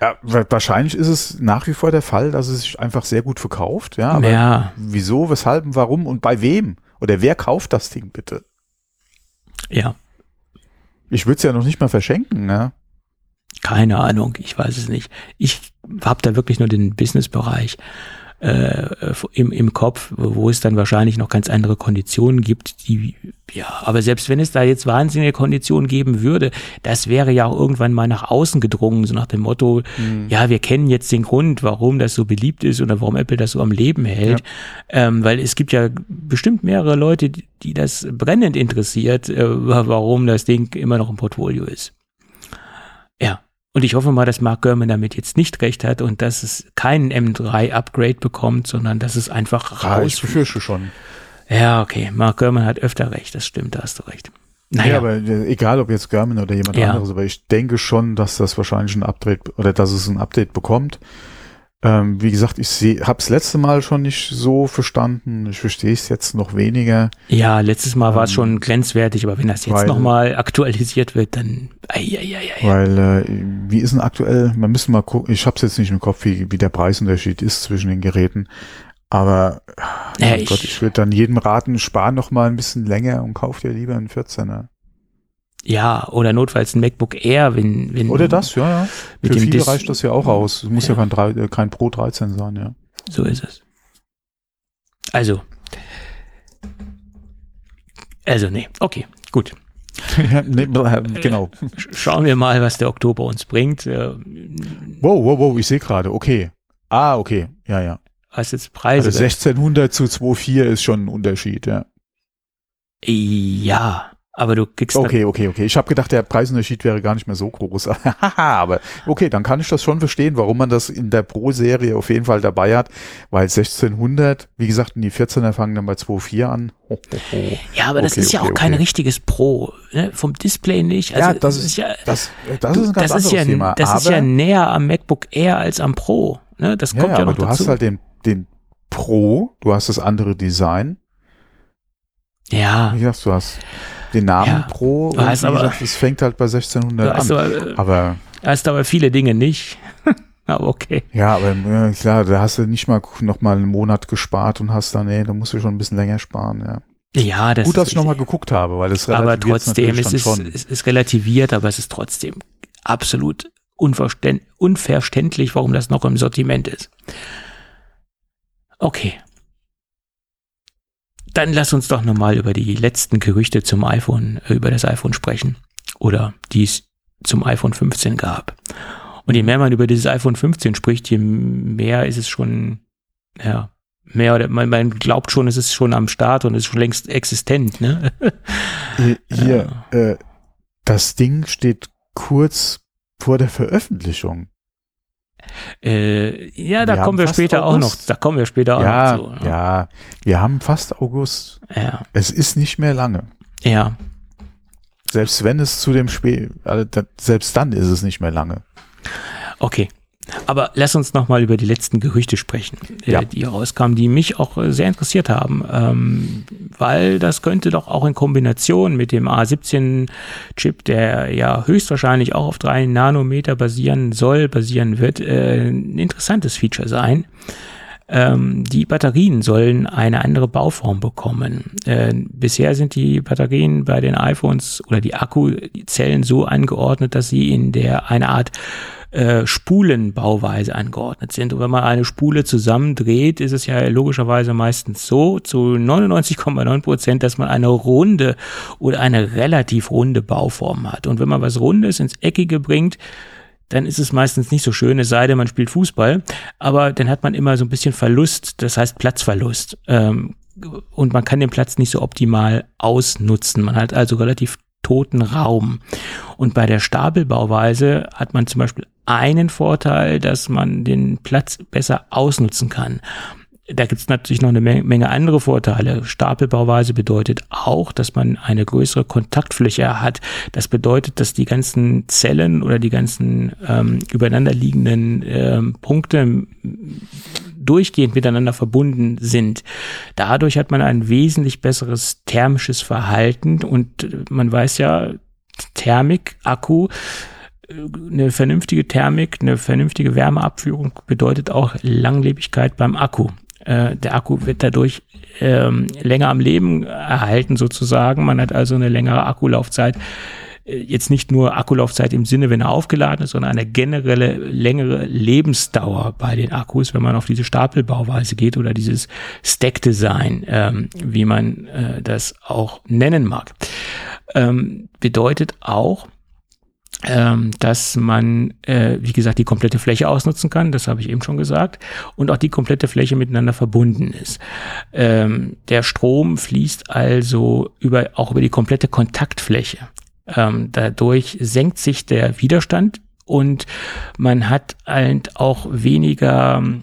Ja, wa- wahrscheinlich ist es nach wie vor der Fall, dass es sich einfach sehr gut verkauft, ja, aber ja, wieso, weshalb, warum und bei wem? Oder wer kauft das Ding bitte? ja, Ich würde es ja noch nicht mal verschenken, ne? keine Ahnung, ich weiß es nicht. Ich habe da wirklich nur den Businessbereich äh, im, im Kopf, wo es dann wahrscheinlich noch ganz andere Konditionen gibt, die, ja, aber selbst wenn es da jetzt wahnsinnige Konditionen geben würde, das wäre ja auch irgendwann mal nach außen gedrungen, so nach dem Motto, ja, wir kennen jetzt den Grund, warum das so beliebt ist oder warum Apple das so am Leben hält, ähm, weil es gibt ja bestimmt mehrere Leute, die, die das brennend interessiert, äh, warum das Ding immer noch im Portfolio ist. Ja. Und ich hoffe mal, dass Mark Gurman damit jetzt nicht recht hat und dass es keinen M3-Upgrade bekommt, sondern dass es einfach Ja, ich raus. befürchte schon. Ja, okay. Mark Gurman hat öfter recht, das stimmt, da hast du recht. Ja, Naja, aber äh, egal ob jetzt Garmin oder jemand Ja. anderes, aber ich denke schon, dass das wahrscheinlich ein Update oder dass es ein Update bekommt. Ähm, wie gesagt, ich seh, hab's letzte Mal schon nicht so verstanden. Ich verstehe es jetzt noch weniger. ja, letztes Mal war es Ähm, schon grenzwertig, aber wenn das jetzt nochmal aktualisiert wird, dann. Ei, ei, ei, ei. Weil, äh, wie ist denn aktuell, man müsste mal gucken, ich hab's jetzt nicht im Kopf, wie, wie der Preisunterschied ist zwischen den Geräten. Aber, Ja, ich- Gott, ich würde dann jedem raten, spar noch mal ein bisschen länger und kauf dir lieber einen 14er. Ja, oder notfalls ein MacBook Air, wenn. wenn Oder das, ja, ja. Mit Für dem viele Dis- reicht das ja auch aus. Es muss ja, Ja. kein, äh, kein Pro 13 sein, ja. So ist es. Also, Also nee, okay, gut. genau. Schauen wir mal, was der Oktober uns bringt. Äh, Wow, wow, wow, ich sehe gerade, okay. Ah, okay, ja, ja. Was jetzt Preise? Also 1600 zu 2,4 ist schon ein Unterschied, ja. ja, aber du kriegst Okay, okay, okay. Ich habe gedacht, der Preisunterschied wäre gar nicht mehr so groß. aber okay, dann kann ich das schon verstehen, warum man das in der Pro-Serie auf jeden Fall dabei hat, weil 1600, wie gesagt, die 14er fangen dann bei 2,4 an. Ja, aber das Okay, ist ja okay, auch kein okay. richtiges Pro. Ne? Vom Display nicht. ja, Also, das ist, ja, das, das ist ein ganz anderes ja, Thema. das aber, ist ja näher am MacBook Air als am Pro. Ne? Das ja, kommt ja, ja, aber noch du dazu. hast halt den, den Pro, du hast das andere Design. ja, Wie gesagt, du hast den Namen Ja. Pro wie aber- es fängt halt bei 1600 du hast an. aber, Aber hast aber viele Dinge nicht. aber okay. Ja, aber äh, klar, da hast du nicht mal noch mal einen Monat gespart und hast dann, nee, da musst du schon ein bisschen länger sparen, ja. Ja, das Gut, dass ich noch mal geguckt habe, weil es aber relativiert's trotzdem, es ist, es ist relativiert, aber es ist trotzdem absolut unverständ, unverständlich, warum das noch im Sortiment ist. Okay. Dann lass uns doch nochmal über die letzten Gerüchte zum iPhone, äh, über das iPhone sprechen. Oder die es zum iPhone 15 gab. Und je mehr man über dieses iPhone 15 spricht, je mehr ist es schon, ja, mehr oder man, man glaubt schon, es ist schon am Start und es ist schon längst existent, ne? Hier, hier äh, das Ding steht kurz vor der Veröffentlichung. Äh, ja, da Wir kommen wir später auch noch. August. Da kommen wir später auch Ja, noch zu. ne? ja, wir haben fast August. Ja, Es ist nicht mehr lange. ja. Selbst wenn es zu dem Spiel, also selbst dann ist es nicht mehr lange. Okay. Aber lass uns noch mal über die letzten Gerüchte sprechen, äh, Ja. die rauskamen, die mich auch äh, sehr interessiert haben, ähm, weil das könnte doch auch in Kombination mit dem A17-Chip, der ja höchstwahrscheinlich auch auf drei Nanometer basieren soll, basieren wird, äh, ein interessantes Feature sein. Ähm, die Batterien sollen eine andere Bauform bekommen. Äh, bisher sind die Batterien bei den iPhones oder die Akkuzellen so angeordnet, dass sie in der eine Art äh, Spulenbauweise angeordnet sind. Und wenn man eine Spule zusammendreht, ist es ja logischerweise meistens so, zu 99,9 Prozent, dass man eine runde oder eine relativ runde Bauform hat. Und wenn man was Rundes ins Eckige bringt, dann ist es meistens nicht so schön, es sei denn, man spielt Fußball. Aber dann hat man immer so ein bisschen Verlust, das heißt Platzverlust. Ähm, und man kann den Platz nicht so optimal ausnutzen. Man hat also relativ toten Raum. Und bei der Stapelbauweise hat man zum Beispiel einen Vorteil, dass man den Platz besser ausnutzen kann. Da gibt es natürlich noch eine Menge, andere Vorteile. Stapelbauweise bedeutet auch, dass man eine größere Kontaktfläche hat. Das bedeutet, dass die ganzen Zellen oder die ganzen ähm, übereinander liegenden ähm, Punkte durchgehend miteinander verbunden sind. Dadurch hat man ein wesentlich besseres thermisches Verhalten und man weiß ja, Thermik, Akku, eine vernünftige Thermik, eine vernünftige Wärmeabführung bedeutet auch Langlebigkeit beim Akku. Äh, der Akku wird dadurch ähm, länger am Leben erhalten sozusagen. Man hat also eine längere Akkulaufzeit. Äh, Jetzt nicht nur Akkulaufzeit im Sinne, wenn er aufgeladen ist, sondern eine generelle längere Lebensdauer bei den Akkus, wenn man auf diese Stapelbauweise geht oder dieses Stack-Design, ähm, wie man äh, das auch nennen mag. Ähm, bedeutet auch, ähm, dass man, äh, wie gesagt, die komplette Fläche ausnutzen kann, das habe ich eben schon gesagt, und auch die komplette Fläche miteinander verbunden ist. Ähm, der Strom fließt also über, auch über die komplette Kontaktfläche. Ähm, dadurch senkt sich der Widerstand und man hat halt auch weniger ähm,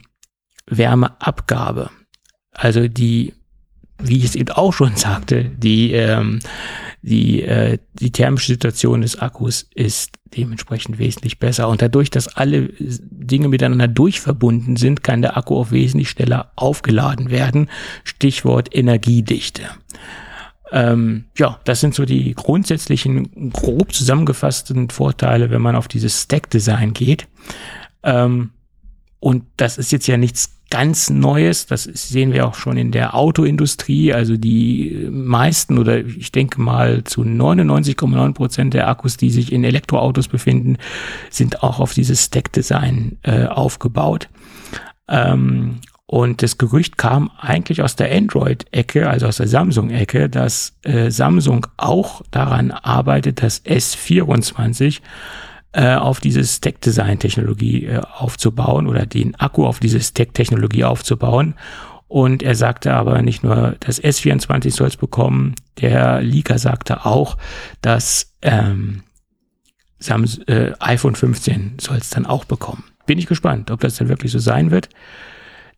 Wärmeabgabe. Also die, wie ich es eben auch schon sagte, die, ähm, die, äh, die thermische Situation des Akkus ist dementsprechend wesentlich besser. Und dadurch, dass alle Dinge miteinander durchverbunden sind, kann der Akku auch wesentlich schneller aufgeladen werden. Stichwort Energiedichte. Ähm, ja, das sind so die grundsätzlichen, grob zusammengefassten Vorteile, wenn man auf dieses Stack-Design geht. Ähm, und das ist jetzt ja nichts ganz Neues. Das sehen wir auch schon in der Autoindustrie. Also die meisten oder ich denke mal zu 99,9 Prozent der Akkus, die sich in Elektroautos befinden, sind auch auf dieses Stack-Design äh, aufgebaut. Ähm, Und das Gerücht kam eigentlich aus der Android-Ecke, also aus der Samsung-Ecke, dass äh, Samsung auch daran arbeitet, das S24 äh, auf diese Stack-Design-Technologie äh, aufzubauen oder den Akku auf diese Stack-Technologie aufzubauen. Und er sagte aber nicht nur, das S24 soll es bekommen, der Leaker sagte auch, dass ähm, Sams äh, iPhone 15 soll es dann auch bekommen. Bin ich gespannt, ob das dann wirklich so sein wird.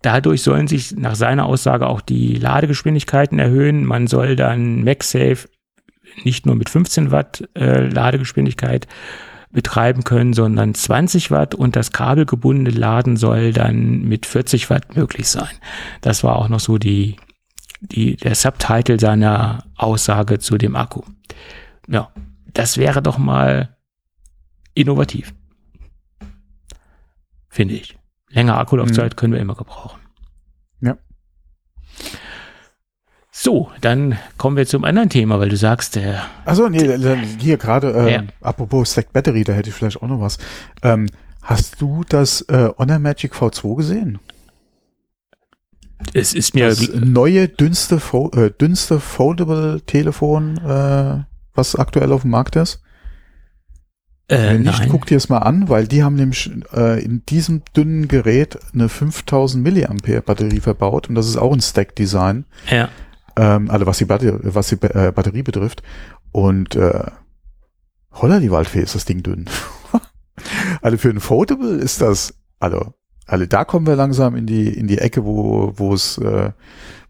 Dadurch sollen sich nach seiner Aussage auch die Ladegeschwindigkeiten erhöhen. Man soll dann MagSafe nicht nur mit 15 Watt äh, Ladegeschwindigkeit betreiben können, sondern 20 Watt und das kabelgebundene Laden soll dann mit 40 Watt möglich sein. Das war auch noch so die, die, der Subtitle seiner Aussage zu dem Akku. Ja, das wäre doch mal innovativ. Finde ich. Länger Akkulaufzeit mhm. können wir immer gebrauchen. Ja. So, dann kommen wir zum anderen Thema, weil du sagst, der. Also nee, hier gerade, äh, ja. apropos Stack Battery, da hätte ich vielleicht auch noch was. Ähm, hast du das äh, Honor Magic V2 gesehen? Es ist mir das neue dünnste, äh, dünnste Foldable Telefon, äh, was aktuell auf dem Markt ist. Äh, Wenn nicht, nein. guck dir es mal an, weil die haben nämlich äh, in diesem dünnen Gerät eine 5000 Milliampere Batterie verbaut und das ist auch ein Stack Design. Ja ähm, also was die, Batterie, was die äh, Batterie betrifft. Und äh, holla die Waldfee ist das Ding dünn. also für ein Foldable ist das, also, also da kommen wir langsam in die in die Ecke, wo wo es äh,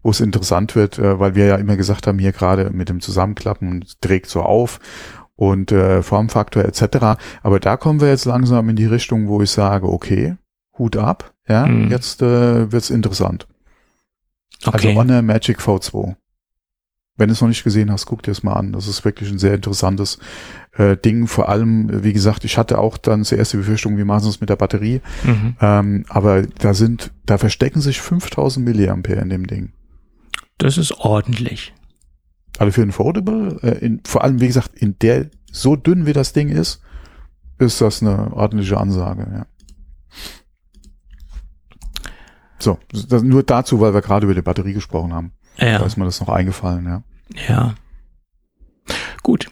wo es interessant wird, äh, weil wir ja immer gesagt haben, hier gerade mit dem Zusammenklappen trägt so auf und äh, Formfaktor etc. Aber da kommen wir jetzt langsam in die Richtung, wo ich sage, okay, Hut ab, ja, mhm. jetzt äh, wird's interessant. Also okay. Also Honor Magic V2. Wenn du es noch nicht gesehen hast, guck dir es mal an. Das ist wirklich ein sehr interessantes äh, Ding. Vor allem, wie gesagt, ich hatte auch dann zuerst die Befürchtung, wie machen sie es mit der Batterie. Mhm. Ähm, aber da sind, da verstecken sich 5000 Milliampere in dem Ding. Das ist ordentlich. Also für ein Foldable, äh, in, vor allem, wie gesagt, in der, so dünn wie das Ding ist, ist das eine ordentliche Ansage, ja. So, das, nur dazu, weil wir gerade über die Batterie gesprochen haben. Ja. Da ist mir das noch eingefallen, ja. Ja. Gut.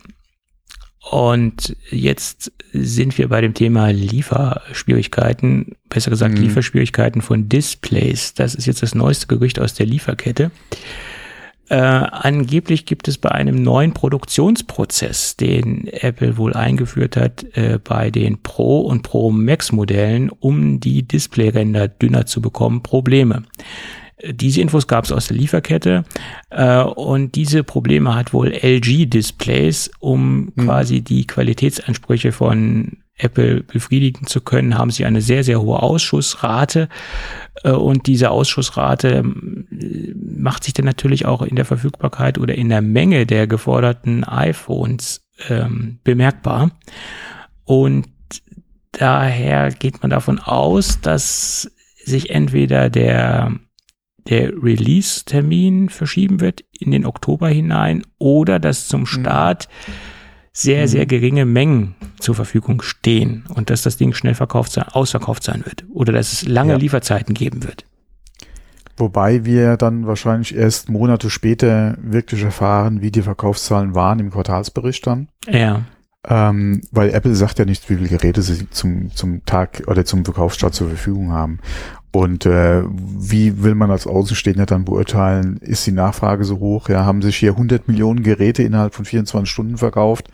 Und jetzt sind wir bei dem Thema Lieferschwierigkeiten, besser gesagt mhm. Lieferschwierigkeiten von Displays. Das ist jetzt das neueste Gerücht aus der Lieferkette. Äh, angeblich gibt es bei einem neuen Produktionsprozess, den Apple wohl eingeführt hat äh, bei den Pro und Pro Max Modellen, um die Displayränder dünner zu bekommen, Probleme. Diese Infos gab es aus der Lieferkette äh, und diese Probleme hat wohl LG Displays, um mhm. quasi die Qualitätsansprüche von Apple befriedigen zu können, haben sie eine sehr, sehr hohe Ausschussrate. Äh, und diese Ausschussrate ähm, macht sich dann natürlich auch in der Verfügbarkeit oder in der Menge der geforderten iPhones ähm, bemerkbar. Und daher geht man davon aus, dass sich entweder der der Release-Termin verschieben wird in den Oktober hinein oder dass zum mhm. Start mhm sehr, sehr mhm. geringe Mengen zur Verfügung stehen und dass das Ding schnell verkauft sein, ausverkauft sein wird oder dass es lange ja. Lieferzeiten geben wird. Wobei wir dann wahrscheinlich erst Monate später wirklich erfahren, wie die Verkaufszahlen waren im Quartalsbericht dann. Ja. Ähm, weil Apple sagt ja nicht, wie viele Geräte sie zum, zum Tag oder zum Verkaufsstart zur Verfügung haben. Und äh, wie will man als Außenstehender dann beurteilen, ist die Nachfrage so hoch? Ja, haben sich hier 100 Millionen Geräte innerhalb von 24 Stunden verkauft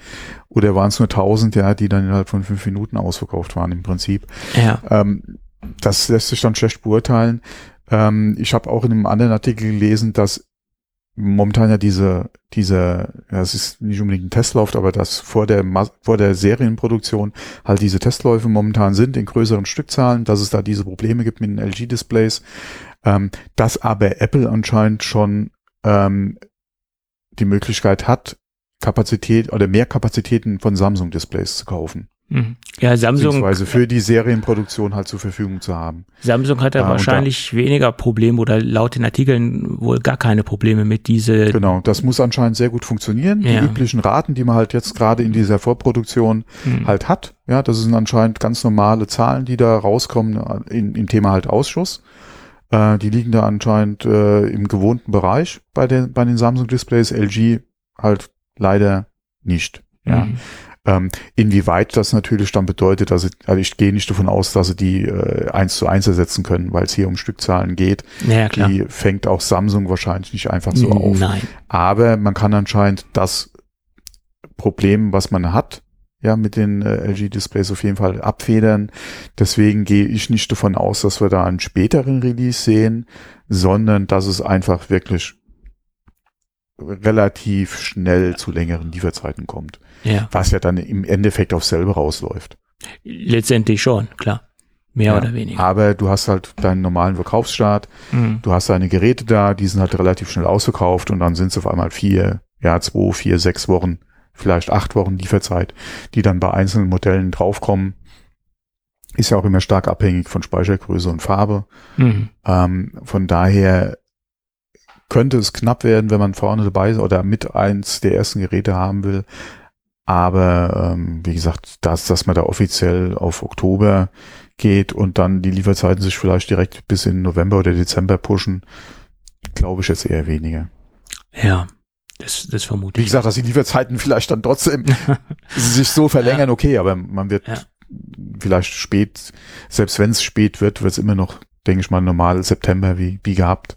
oder waren es nur 1000, ja, die dann innerhalb von fünf Minuten ausverkauft waren im Prinzip? Ja. Ähm, das lässt sich dann schlecht beurteilen. Ähm, ich habe auch in einem anderen Artikel gelesen, dass momentan ja diese, diese, ja, es ist nicht unbedingt ein Testlauf, aber dass vor der, vor der Serienproduktion halt diese Testläufe momentan sind in größeren Stückzahlen, dass es da diese Probleme gibt mit den LG-Displays, ähm, dass aber Apple anscheinend schon ähm, die Möglichkeit hat, Kapazität oder mehr Kapazitäten von Samsung-Displays zu kaufen. Mhm. Ja, Samsung. Beziehungsweise für die Serienproduktion halt zur Verfügung zu haben. Samsung hat ja, wahrscheinlich da, weniger Probleme oder laut den Artikeln wohl gar keine Probleme mit diese. Genau, das muss anscheinend sehr gut funktionieren. Ja. Die üblichen Raten, die man halt jetzt gerade in dieser Vorproduktion mhm. halt hat. Ja, das sind anscheinend ganz normale Zahlen, die da rauskommen in, im Thema halt Ausschuss. Äh, die liegen da anscheinend äh, im gewohnten Bereich bei den, bei den Samsung Displays, LG halt leider nicht. Ja. Mhm. Ähm, inwieweit das natürlich dann bedeutet, dass ich, also ich gehe nicht davon aus, dass sie die äh, eins zu eins ersetzen können, weil es hier um Stückzahlen geht. Naja, klar. Die fängt auch Samsung wahrscheinlich nicht einfach so auf. Nein. Aber man kann anscheinend das Problem, was man hat, ja, mit den äh, LG-Displays auf jeden Fall abfedern. Deswegen gehe ich nicht davon aus, dass wir da einen späteren Release sehen, sondern dass es einfach wirklich relativ schnell zu längeren Lieferzeiten kommt. Ja. Was ja dann im Endeffekt auf selber rausläuft. Letztendlich schon, klar. Mehr Ja. oder weniger. Aber du hast halt deinen normalen Verkaufsstart, Mhm. du hast deine Geräte da, die sind halt relativ schnell ausverkauft und dann sind es auf einmal vier, ja, zwei, vier, sechs Wochen, vielleicht acht Wochen Lieferzeit, die dann bei einzelnen Modellen draufkommen. Ist ja auch immer stark abhängig von Speichergröße und Farbe. Mhm. Ähm, von daher könnte es knapp werden, wenn man vorne dabei ist oder mit eins der ersten Geräte haben will. Aber ähm, wie gesagt, dass, dass man da offiziell auf Oktober geht und dann die Lieferzeiten sich vielleicht direkt bis in November oder Dezember pushen, glaube ich jetzt eher weniger. Ja, das, das vermute Wie ich. gesagt, dass die Lieferzeiten vielleicht dann trotzdem sich so verlängern, okay, aber man wird Ja. vielleicht spät, selbst wenn es spät wird, wird es immer noch, denke ich mal, normal September wie, wie gehabt.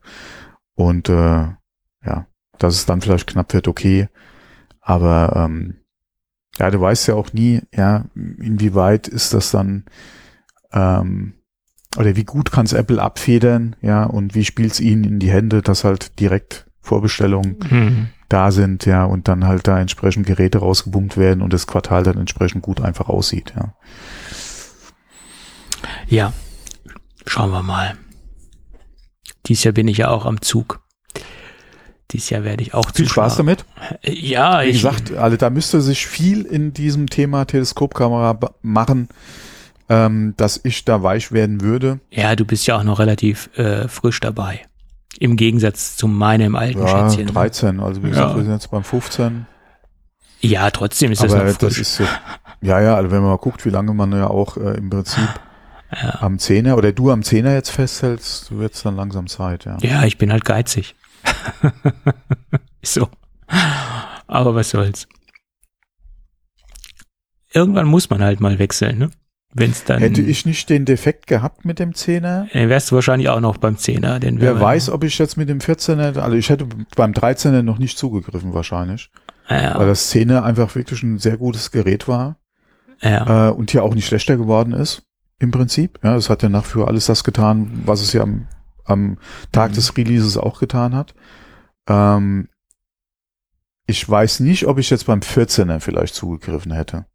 Und äh, ja, dass es dann vielleicht knapp wird, okay. Aber ähm, ja, du weißt ja auch nie, ja, inwieweit ist das dann ähm, oder wie gut kann es Apple abfedern, ja, und wie spielt es ihnen in die Hände, dass halt direkt Vorbestellungen Mhm. da sind, ja, und dann halt da entsprechend Geräte rausgebummt werden und das Quartal dann entsprechend gut einfach aussieht, ja. Ja, schauen wir mal. Dies Jahr bin ich ja auch am Zug. Dies Jahr werde ich auch Viel Spaß zuschauen. damit. Ja, Wie ich, gesagt, also da müsste sich viel in diesem Thema Teleskopkamera machen, ähm, dass ich da weich werden würde. ja, du bist ja auch noch relativ äh, frisch dabei. Im Gegensatz zu meinem alten Ja, Schätzchen. 13, also wie gesagt, Ja. wir sind jetzt beim 15. Ja, trotzdem ist das aber noch das frisch. ist so, ja, ja, also wenn man mal guckt, wie lange man ja auch äh, im Prinzip Ja. am Zehner oder du am Zehner jetzt festhältst, wird es dann langsam Zeit, ja. ja, ich bin halt geizig. So. Aber was soll's. Irgendwann muss man halt mal wechseln, ne? Wenn's dann. Hätte ich nicht den Defekt gehabt mit dem Zehner, Dann wärst du wahrscheinlich auch noch beim Zehner, denn wer weiß, ob ich jetzt mit dem 14er, also ich hätte beim 13er noch nicht zugegriffen wahrscheinlich, Ja, weil das 10er einfach wirklich ein sehr gutes Gerät war. ja. äh, und hier auch nicht schlechter geworden ist, im Prinzip. Ja, es hat ja nach für alles das getan, was es ja am, am Tag Mhm. des Releases auch getan hat. Ähm, ich weiß nicht, ob ich jetzt beim 14er vielleicht zugegriffen hätte.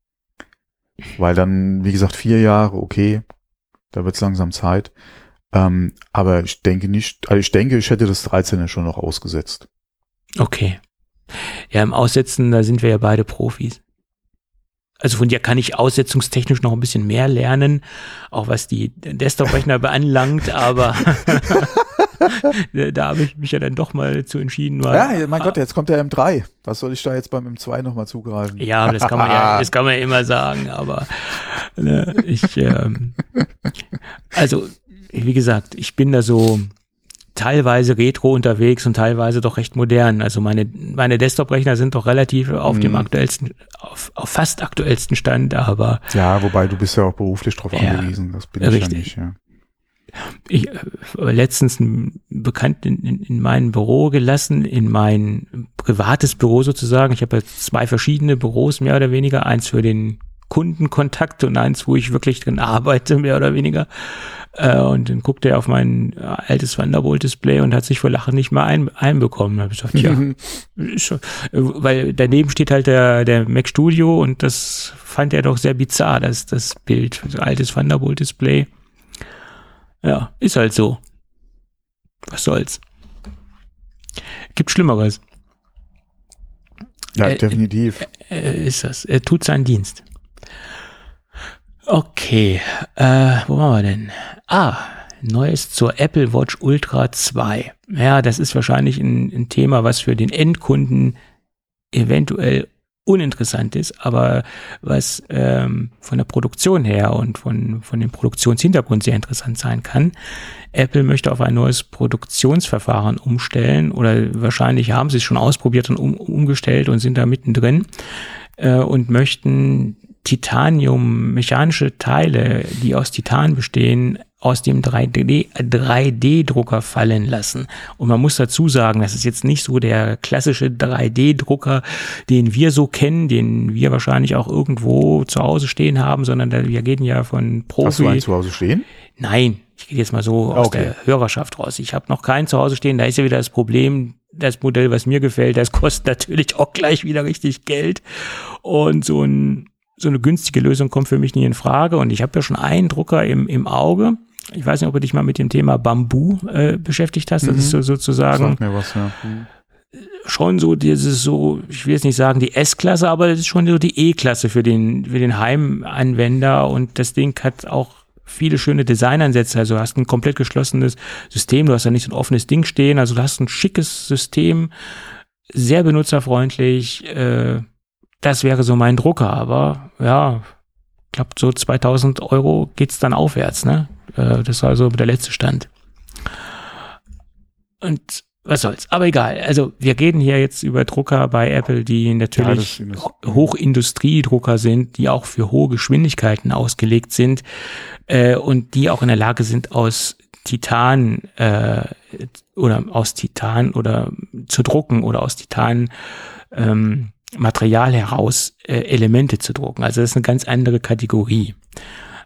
Weil dann, wie gesagt, vier Jahre, okay, da wird es langsam Zeit. Ähm, aber ich denke nicht, also ich denke, ich hätte das 13er schon noch ausgesetzt. Okay. Ja, im Aussetzen, da sind wir ja beide Profis. Also von dir kann ich aussetzungstechnisch noch ein bisschen mehr lernen, auch was die Desktop-Rechner beanlangt, aber da habe ich mich ja dann doch mal zu entschieden. Weil, Ja, mein Gott, jetzt kommt der M3. Was soll ich da jetzt beim M2 nochmal zugreifen? Ja, das kann man ja, das kann man ja immer sagen, aber ne, ich, ähm, also wie gesagt, ich bin da so teilweise retro unterwegs und teilweise doch recht modern. Also meine meine Desktop-Rechner sind doch relativ auf dem Mhm. aktuellsten, auf, auf fast aktuellsten Stand, aber Ja, wobei du bist ja auch beruflich drauf Ja, angewiesen. Das bin ich richtig. ja nicht. Ja. ich äh, letztens einen Bekannten in, in, in mein Büro gelassen, in mein privates Büro sozusagen. Ich habe jetzt zwei verschiedene Büros, mehr oder weniger. Eins für den Kundenkontakt und eins, wo ich wirklich drin arbeite, mehr oder weniger. Äh, und dann guckte er auf mein äh, altes Thunderbolt-Display und hat sich vor Lachen nicht mehr ein, einbekommen. Da habe ich gesagt, ja, schon, äh, weil daneben steht halt der, der Mac Studio und das fand er doch sehr bizarr, das, das Bild, so altes Thunderbolt-Display. Ja, ist halt so. Was soll's. Gibt Schlimmeres. ja, Äh, definitiv. Äh, ist das. Er tut seinen Dienst. Okay, äh, wo waren wir denn? Ah, Neues zur Apple Watch Ultra 2. Ja, das ist wahrscheinlich ein, ein Thema, was für den Endkunden eventuell uninteressant ist, aber was ähm, von der Produktion her und von, von dem Produktionshintergrund sehr interessant sein kann. Apple möchte auf ein neues Produktionsverfahren umstellen oder wahrscheinlich haben sie es schon ausprobiert und um, umgestellt und sind da mittendrin äh, und möchten Titanium, mechanische Teile, die aus Titan bestehen, aus dem 3D-Drucker fallen lassen. Und man muss dazu sagen, das ist jetzt nicht so der klassische 3D-Drucker, den wir so kennen, den wir wahrscheinlich auch irgendwo zu Hause stehen haben, sondern wir gehen ja von Profi. Hast du einen zu Hause stehen? Nein, ich gehe jetzt mal so aus Okay. der Hörerschaft raus. Ich habe noch keinen zu Hause stehen. Da ist ja wieder das Problem, das Modell, was mir gefällt, das kostet natürlich auch gleich wieder richtig Geld. Und so, ein, so eine günstige Lösung kommt für mich nie in Frage. Und ich habe ja schon einen Drucker im, im Auge. Ich weiß nicht, ob du dich mal mit dem Thema Bambu äh, beschäftigt hast. Das Mhm. ist so, sozusagen Sag mir was, ja. Hm. schon so dieses so, ich will jetzt nicht sagen die S-Klasse, aber das ist schon so die E-Klasse für den, für den Heimanwender und das Ding hat auch viele schöne Designansätze. Also du hast ein komplett geschlossenes System, du hast da nicht so ein offenes Ding stehen, also du hast ein schickes System, sehr benutzerfreundlich. Äh, das wäre so mein Drucker, aber ja, ich glaube so 2000 Euro geht's dann aufwärts, ne? Äh, das war also der letzte Stand. Und was soll's. Aber egal. Also wir reden hier jetzt über Drucker bei Apple, die natürlich Ja, Hochindustriedrucker sind, die auch für hohe Geschwindigkeiten ausgelegt sind äh, und die auch in der Lage sind, aus Titan äh, oder aus Titan oder zu drucken oder aus Titan ähm, Material heraus äh, Elemente zu drucken. Also das ist eine ganz andere Kategorie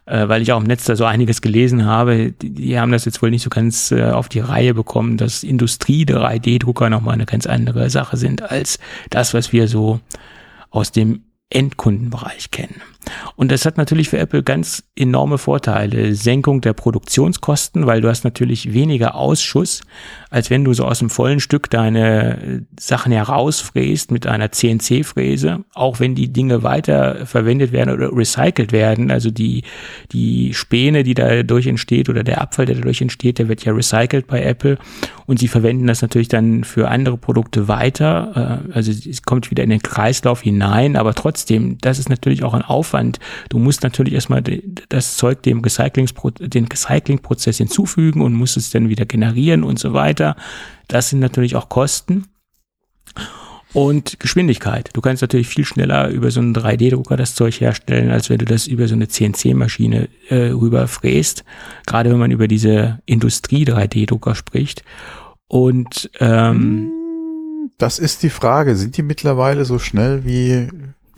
äh, weil ich auch im Netz da so einiges gelesen habe. Die, die haben das jetzt wohl nicht so ganz äh, auf die Reihe bekommen, dass Industrie der 3D-Drucker nochmal eine ganz andere Sache sind als das, was wir so aus dem Endkundenbereich kennen. Und das hat natürlich für Apple ganz enorme Vorteile. Senkung der Produktionskosten, weil du hast natürlich weniger Ausschuss, als wenn du so aus dem vollen Stück deine äh, Sachen herausfräst mit einer CNC-Fräse, auch wenn die Dinge weiter verwendet werden oder recycelt werden. Also die, die Späne, die dadurch entsteht oder der Abfall, der dadurch entsteht, der wird ja recycelt bei Apple und sie verwenden das natürlich dann für andere Produkte weiter. Äh, Also es kommt wieder in den Kreislauf hinein, aber trotzdem, das ist natürlich auch ein Aufwand. Du musst natürlich erstmal das Zeug dem Recyclingspro den Recyclingprozess hinzufügen und musst es dann wieder generieren und so weiter. Das sind natürlich auch Kosten. Und Geschwindigkeit. Du kannst natürlich viel schneller über so einen 3D-Drucker das Zeug herstellen, als wenn du das über so eine CNC-Maschine äh, rüberfräst. Gerade wenn man über diese Industrie-3D-Drucker spricht. Und ähm, Das ist die Frage. Sind die mittlerweile so schnell wie,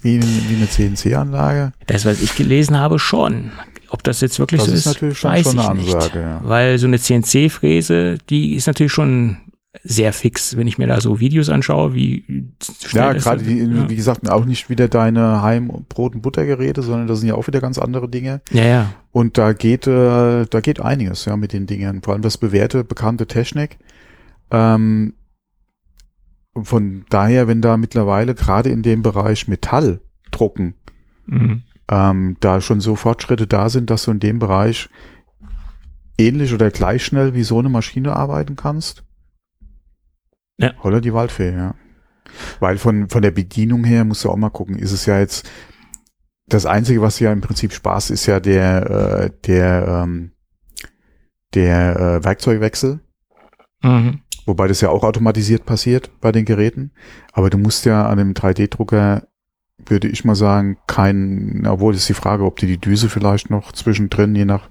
wie, wie eine CNC-Anlage? das, was ich gelesen habe, schon. Ob das jetzt wirklich Das so ist ist, natürlich schon, weiß schon ich eine nicht. Ansage. Ja. Weil so eine CNC-Fräse, die ist natürlich schon sehr fix, wenn ich mir da so Videos anschaue, wie Ja, gerade die, ja. wie gesagt, auch nicht wieder deine Heim-Brot- und Buttergeräte, sondern das sind ja auch wieder ganz andere Dinge. ja, ja. Und da geht, äh, da geht einiges, ja, mit den Dingen. Vor allem das bewährte, bekannte Technik. Ähm, von daher, wenn da mittlerweile gerade in dem Bereich Metall drucken, Mhm. ähm, da schon so Fortschritte da sind, dass du in dem Bereich ähnlich oder gleich schnell wie so eine Maschine arbeiten kannst. Ja. Holla die Waldfee, ja. Weil von, von der Bedienung her musst du auch mal gucken, ist es ja jetzt, das Einzige, was ja im Prinzip Spaß ist ja der, äh, der, ähm, der äh, Werkzeugwechsel. Mhm. Wobei das ja auch automatisiert passiert bei den Geräten. Aber du musst ja an einem 3D-Drucker, würde ich mal sagen, kein, obwohl das ist die Frage, ob du die Düse vielleicht noch zwischendrin, je nach,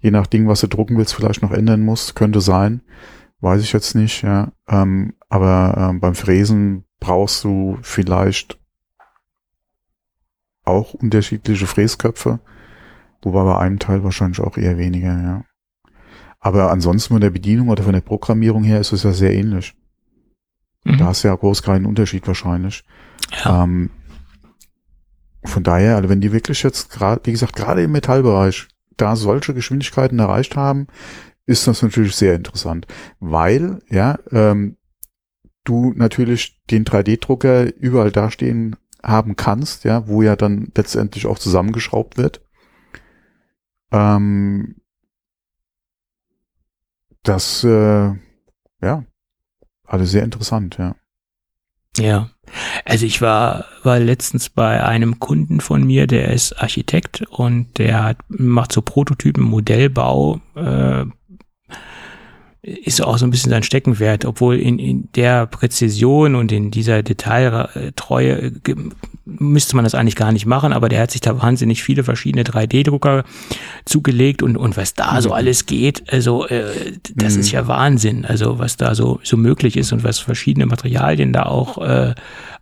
je nach Ding, was du drucken willst, vielleicht noch ändern musst. Könnte sein. Weiß ich jetzt nicht, ja. Ähm, aber ähm, beim Fräsen brauchst du vielleicht auch unterschiedliche Fräsköpfe. Wobei bei einem Teil wahrscheinlich auch eher weniger, ja. Aber ansonsten von der Bedienung oder von der Programmierung her ist es ja sehr ähnlich. Mhm. Da du ja groß keinen Unterschied wahrscheinlich. Ja. Ähm, von daher, also wenn die wirklich jetzt gerade, wie gesagt, gerade im Metallbereich da solche Geschwindigkeiten erreicht haben, ist das natürlich sehr interessant, weil ja ähm, du natürlich den 3D-Drucker überall dastehen haben kannst, ja, wo ja dann letztendlich auch zusammengeschraubt wird. Ähm, das, äh, ja, alles sehr interessant, ja. Ja. Also ich war, war letztens bei einem Kunden von mir, der ist Architekt und der hat, macht so Prototypen, Modellbau, äh, ist auch so ein bisschen sein Steckenwert, obwohl in, in der Präzision und in dieser Detailtreue müsste man das eigentlich gar nicht machen, aber der hat sich da wahnsinnig viele verschiedene 3D-Drucker zugelegt und, und was da so mhm. alles geht, also äh, das mhm. ist ja Wahnsinn, also was da so, so möglich ist und was verschiedene Materialien da auch äh,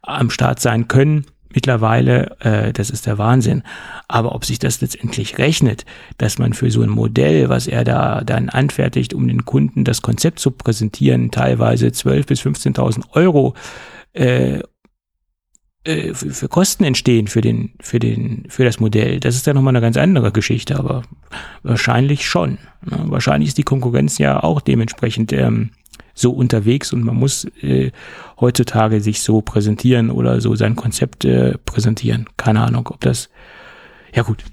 am Start sein können mittlerweile, äh, das ist der Wahnsinn. Aber ob sich das letztendlich rechnet, dass man für so ein Modell, was er da dann anfertigt, um den Kunden das Konzept zu präsentieren, teilweise 12.000 bis 15.000 Euro äh, äh, für, Kosten entstehen für den, für den, für das Modell. Das ist ja nochmal eine ganz andere Geschichte, aber wahrscheinlich schon. Ne? Wahrscheinlich ist die Konkurrenz ja auch dementsprechend ähm, so unterwegs und man muss äh, heutzutage sich so präsentieren oder so sein Konzept äh, präsentieren. Keine Ahnung, ob das, ja gut,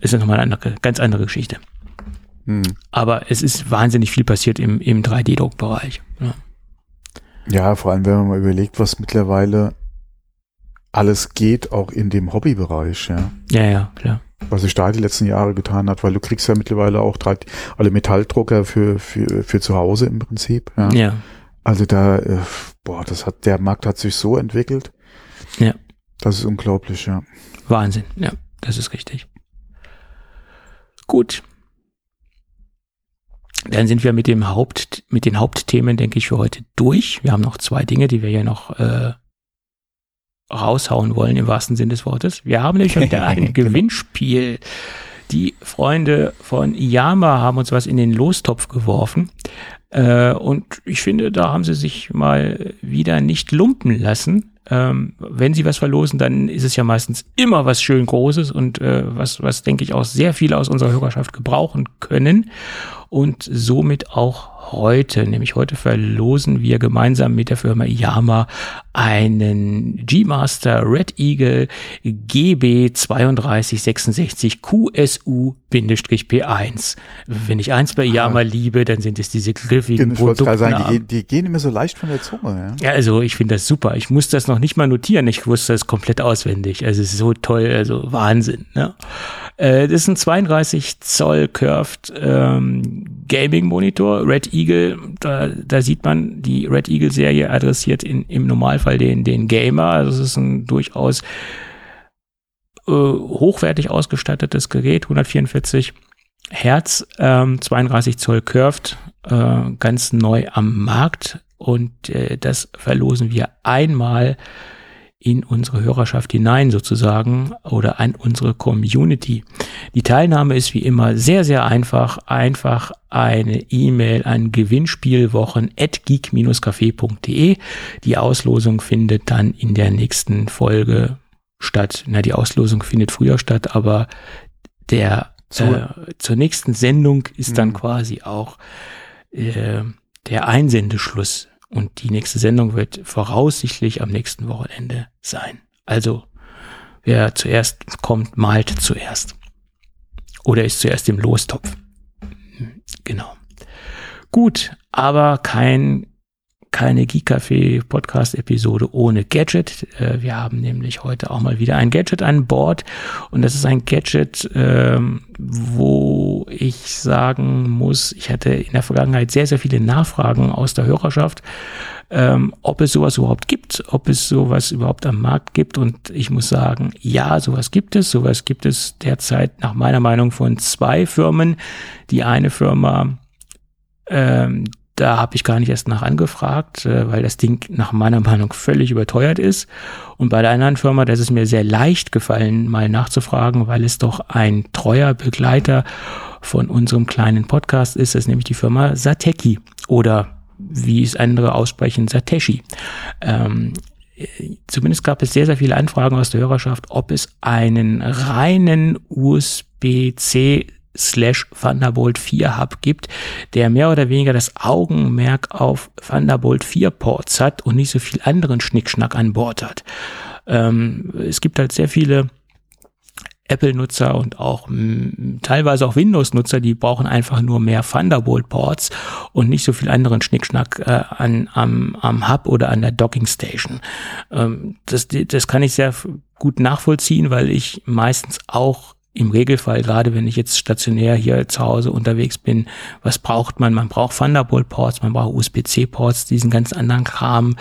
ist ja nochmal eine andere, ganz andere Geschichte. Hm. Aber es ist wahnsinnig viel passiert im, im 3D-Druckbereich. Ja. ja, vor allem, wenn man mal überlegt, was mittlerweile alles geht, auch in dem Hobbybereich, ja. Ja, ja, klar was sich da die letzten Jahre getan hat, weil du kriegst ja mittlerweile auch drei, alle Metalldrucker für, für, für zu Hause im Prinzip. Ja. ja. Also da, äh, boah, das hat, der Markt hat sich so entwickelt. Ja. Das ist unglaublich, ja. Wahnsinn, ja, das ist richtig. Gut. Dann sind wir mit dem Haupt, mit den Hauptthemen, denke ich, für heute durch. Wir haben noch zwei Dinge, die wir ja noch äh, raushauen wollen, im wahrsten Sinne des Wortes. Wir haben nämlich wieder ein genau. Gewinnspiel. Die Freunde von Yama haben uns was in den Lostopf geworfen. Äh, und ich finde, da haben sie sich mal wieder nicht lumpen lassen. Ähm, wenn sie was verlosen, dann ist es ja meistens immer was schön Großes und äh, was, was denke ich auch sehr viele aus unserer Hörerschaft gebrauchen können und somit auch heute, nämlich heute verlosen wir gemeinsam mit der Firma Yama einen G-Master Red Eagle GB 3266 QSU-P1. Wenn ich eins bei Yama ah. liebe, dann sind es diese griffigen ich Produkte. Sagen, die, die, gehen immer so leicht von der Zunge. Ja, ja also ich finde das super. Ich muss das noch nicht mal notieren. Ich wusste das komplett auswendig. Also es ist so toll, also Wahnsinn. Ne? Äh, das ist ein 32 Zoll Curved ähm, Gaming Monitor, Red Eagle. Da, da sieht man, die Red Eagle Serie adressiert in, im Normalfall den, den Gamer. Also es ist ein durchaus äh, hochwertig ausgestattetes Gerät, 144 Hertz, ähm, 32 Zoll Curved, äh, ganz neu am Markt. Und äh, das verlosen wir einmal in unsere Hörerschaft hinein sozusagen oder an unsere Community. Die Teilnahme ist wie immer sehr, sehr einfach. Einfach eine E-Mail an gewinnspielwochen.geek-café.de. Die Auslosung findet dann in der nächsten Folge statt. Na, die Auslosung findet früher statt, aber der äh, zur nächsten Sendung ist dann mhm. quasi auch äh, der Einsendeschluss und die nächste Sendung wird voraussichtlich am nächsten Wochenende sein. Also, wer zuerst kommt, malt zuerst. Oder ist zuerst im Lostopf. Genau. Gut, aber kein keine Geek-Café Podcast-Episode ohne Gadget. Äh, wir haben nämlich heute auch mal wieder ein Gadget an Bord. Und das ist ein Gadget, ähm, wo ich sagen muss, ich hatte in der Vergangenheit sehr, sehr viele Nachfragen aus der Hörerschaft, ähm, ob es sowas überhaupt gibt, ob es sowas überhaupt am Markt gibt. Und ich muss sagen, ja, sowas gibt es. Sowas gibt es derzeit nach meiner Meinung von zwei Firmen. Die eine Firma, ähm, da habe ich gar nicht erst nach angefragt, äh, weil das Ding nach meiner Meinung völlig überteuert ist. Und bei der anderen Firma, da ist mir sehr leicht gefallen, mal nachzufragen, weil es doch ein treuer Begleiter von unserem kleinen Podcast ist. Das ist nämlich die Firma Sateki oder wie es andere aussprechen, Sateshi. Ähm, zumindest gab es sehr, sehr viele Anfragen aus der Hörerschaft, ob es einen reinen USB-C slash Thunderbolt 4 Hub gibt, der mehr oder weniger das Augenmerk auf Thunderbolt 4 Ports hat und nicht so viel anderen Schnickschnack an Bord hat. Ähm, es gibt halt sehr viele Apple-Nutzer und auch mh, teilweise auch Windows-Nutzer, die brauchen einfach nur mehr Thunderbolt-Ports und nicht so viel anderen Schnickschnack äh, an, am, am Hub oder an der Docking Station. Ähm, das, das kann ich sehr gut nachvollziehen, weil ich meistens auch im Regelfall, gerade wenn ich jetzt stationär hier zu Hause unterwegs bin, was braucht man? Man braucht Thunderbolt-Ports, man braucht USB-C-Ports, diesen ganz anderen Kram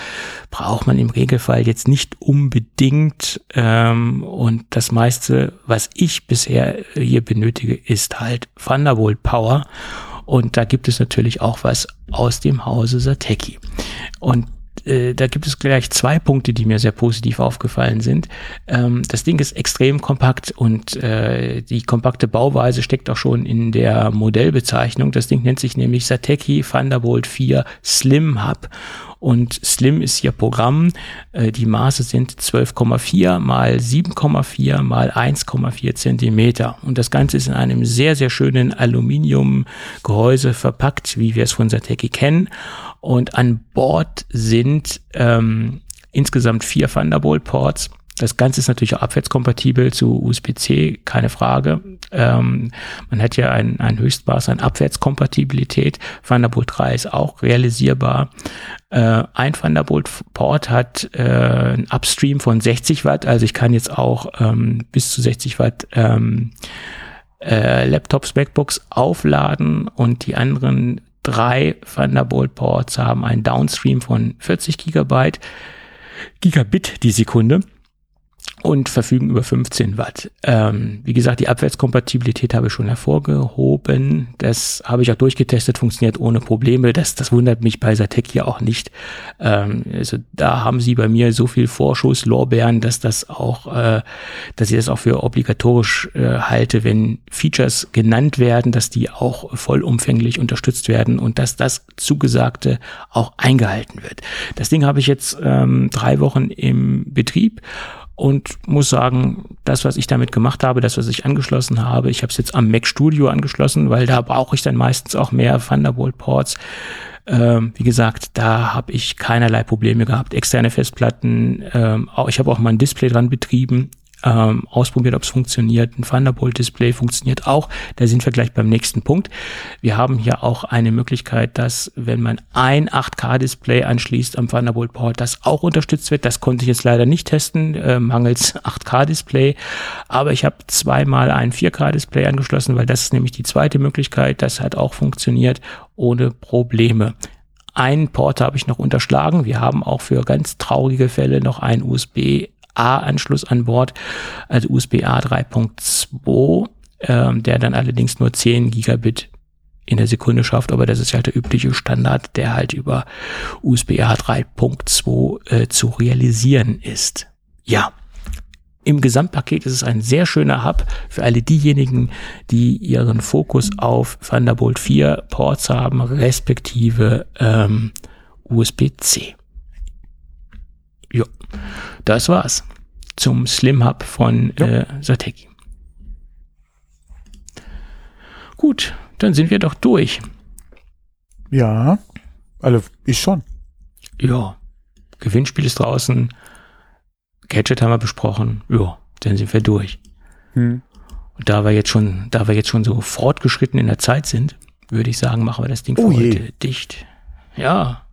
braucht man im Regelfall jetzt nicht unbedingt. Ähm, und das meiste, was ich bisher hier benötige, ist halt Thunderbolt-Power. Und da gibt es natürlich auch was aus dem Hause Sateki. Und äh, da gibt es gleich zwei Punkte, die mir sehr positiv aufgefallen sind. Ähm, das Ding ist extrem kompakt und äh, die kompakte Bauweise steckt auch schon in der Modellbezeichnung. Das Ding nennt sich nämlich Sateki Thunderbolt 4 Slim Hub und Slim ist hier Programm. Äh, die Maße sind 12,4 mal 7,4 mal 1,4 Zentimeter. Und das Ganze ist in einem sehr, sehr schönen Aluminiumgehäuse verpackt, wie wir es von Sateki kennen. Und an Bord sind ähm, insgesamt vier Thunderbolt-Ports das Ganze ist natürlich auch abwärtskompatibel zu USB-C, keine Frage. Ähm, man hat ja ein, ein Höchstmaß an Abwärtskompatibilität. Thunderbolt 3 ist auch realisierbar. Äh, ein Thunderbolt-Port hat äh, ein Upstream von 60 Watt, also ich kann jetzt auch ähm, bis zu 60 Watt ähm, äh, Laptops, MacBooks aufladen und die anderen drei Thunderbolt-Ports haben einen Downstream von 40 Gigabyte, Gigabit die Sekunde und verfügen über 15 Watt. Ähm, wie gesagt, die Abwärtskompatibilität habe ich schon hervorgehoben. Das habe ich auch durchgetestet, funktioniert ohne Probleme. Das, das wundert mich bei Satec hier auch nicht. Ähm, also da haben sie bei mir so viel Vorschusslorbeeren, dass das auch, äh, dass ich das auch für obligatorisch äh, halte, wenn Features genannt werden, dass die auch vollumfänglich unterstützt werden und dass das Zugesagte auch eingehalten wird. Das Ding habe ich jetzt ähm, drei Wochen im Betrieb und muss sagen, das, was ich damit gemacht habe, das, was ich angeschlossen habe, ich habe es jetzt am Mac Studio angeschlossen, weil da brauche ich dann meistens auch mehr Thunderbolt-Ports. Ähm, wie gesagt, da habe ich keinerlei Probleme gehabt. Externe Festplatten, ähm, auch, ich habe auch mal ein Display dran betrieben ähm, ausprobiert, ob es funktioniert. Ein Thunderbolt-Display funktioniert auch. Da sind wir gleich beim nächsten Punkt. Wir haben hier auch eine Möglichkeit, dass wenn man ein 8K-Display anschließt am Thunderbolt-Port, das auch unterstützt wird. Das konnte ich jetzt leider nicht testen, äh, mangels 8K-Display. Aber ich habe zweimal ein 4K-Display angeschlossen, weil das ist nämlich die zweite Möglichkeit. Das hat auch funktioniert ohne Probleme. Einen Port habe ich noch unterschlagen. Wir haben auch für ganz traurige Fälle noch ein USB A-Anschluss an Bord, also USB-A 3.2, ähm, der dann allerdings nur 10 Gigabit in der Sekunde schafft, aber das ist halt der übliche Standard, der halt über USB-A 3.2 äh, zu realisieren ist. Ja, im Gesamtpaket ist es ein sehr schöner Hub für alle diejenigen, die ihren Fokus auf Thunderbolt 4 Ports haben, respektive ähm, USB-C. Ja, das war's zum Slim Hub von ja. äh, Sateki. Gut, dann sind wir doch durch. Ja, also ich schon. Ja, Gewinnspiel ist draußen. Gadget haben wir besprochen. Ja, dann sind wir durch. Hm. Und da wir jetzt schon, da wir jetzt schon so fortgeschritten in der Zeit sind, würde ich sagen, machen wir das Ding oh für je. heute dicht. Ja.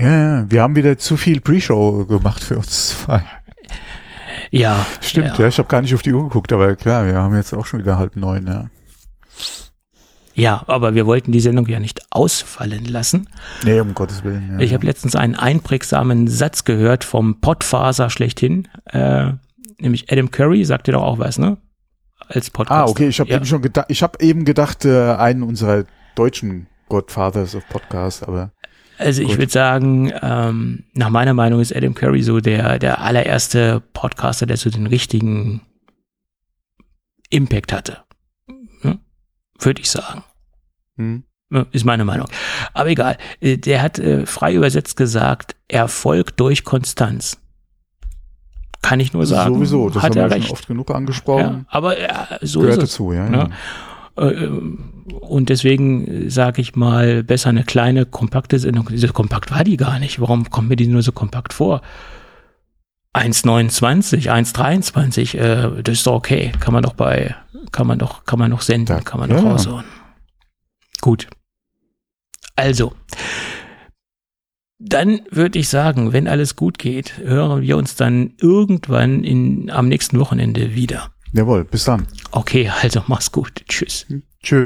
Ja, wir haben wieder zu viel Pre-Show gemacht für uns zwei. Ja. Stimmt, ja, ja ich habe gar nicht auf die Uhr geguckt, aber klar, wir haben jetzt auch schon wieder halb neun, ja. Ja, aber wir wollten die Sendung ja nicht ausfallen lassen. Nee, um Gottes Willen. Ja, ich habe letztens einen einprägsamen Satz gehört vom Podfaser schlechthin, äh, nämlich Adam Curry, sagt dir doch auch was, ne? Als Podcast. Ah, okay, ich habe ja. eben schon gedacht, ich habe eben gedacht, äh, einen unserer deutschen Godfathers of Podcast, aber also ich würde sagen, ähm, nach meiner Meinung ist Adam Curry so der, der allererste Podcaster, der so den richtigen Impact hatte. Hm? Würde ich sagen. Hm. Ist meine Meinung. Aber egal. Äh, der hat äh, frei übersetzt gesagt, Erfolg durch Konstanz. Kann ich nur sagen. Sowieso, das hat haben wir schon oft genug angesprochen. Ja, aber ja, so Gehört ist es. dazu, ja. Ja. Äh, und deswegen sage ich mal, besser eine kleine, kompakte Sendung. Diese kompakt war die gar nicht. Warum kommt mir die nur so kompakt vor? 1,29, 1,23, äh, das ist doch okay. Kann man doch bei, kann man doch, kann man noch senden, kann man doch ja. raushauen. Gut. Also, dann würde ich sagen, wenn alles gut geht, hören wir uns dann irgendwann in, am nächsten Wochenende wieder. Jawohl, bis dann. Okay, also mach's gut. Tschüss. Tschö.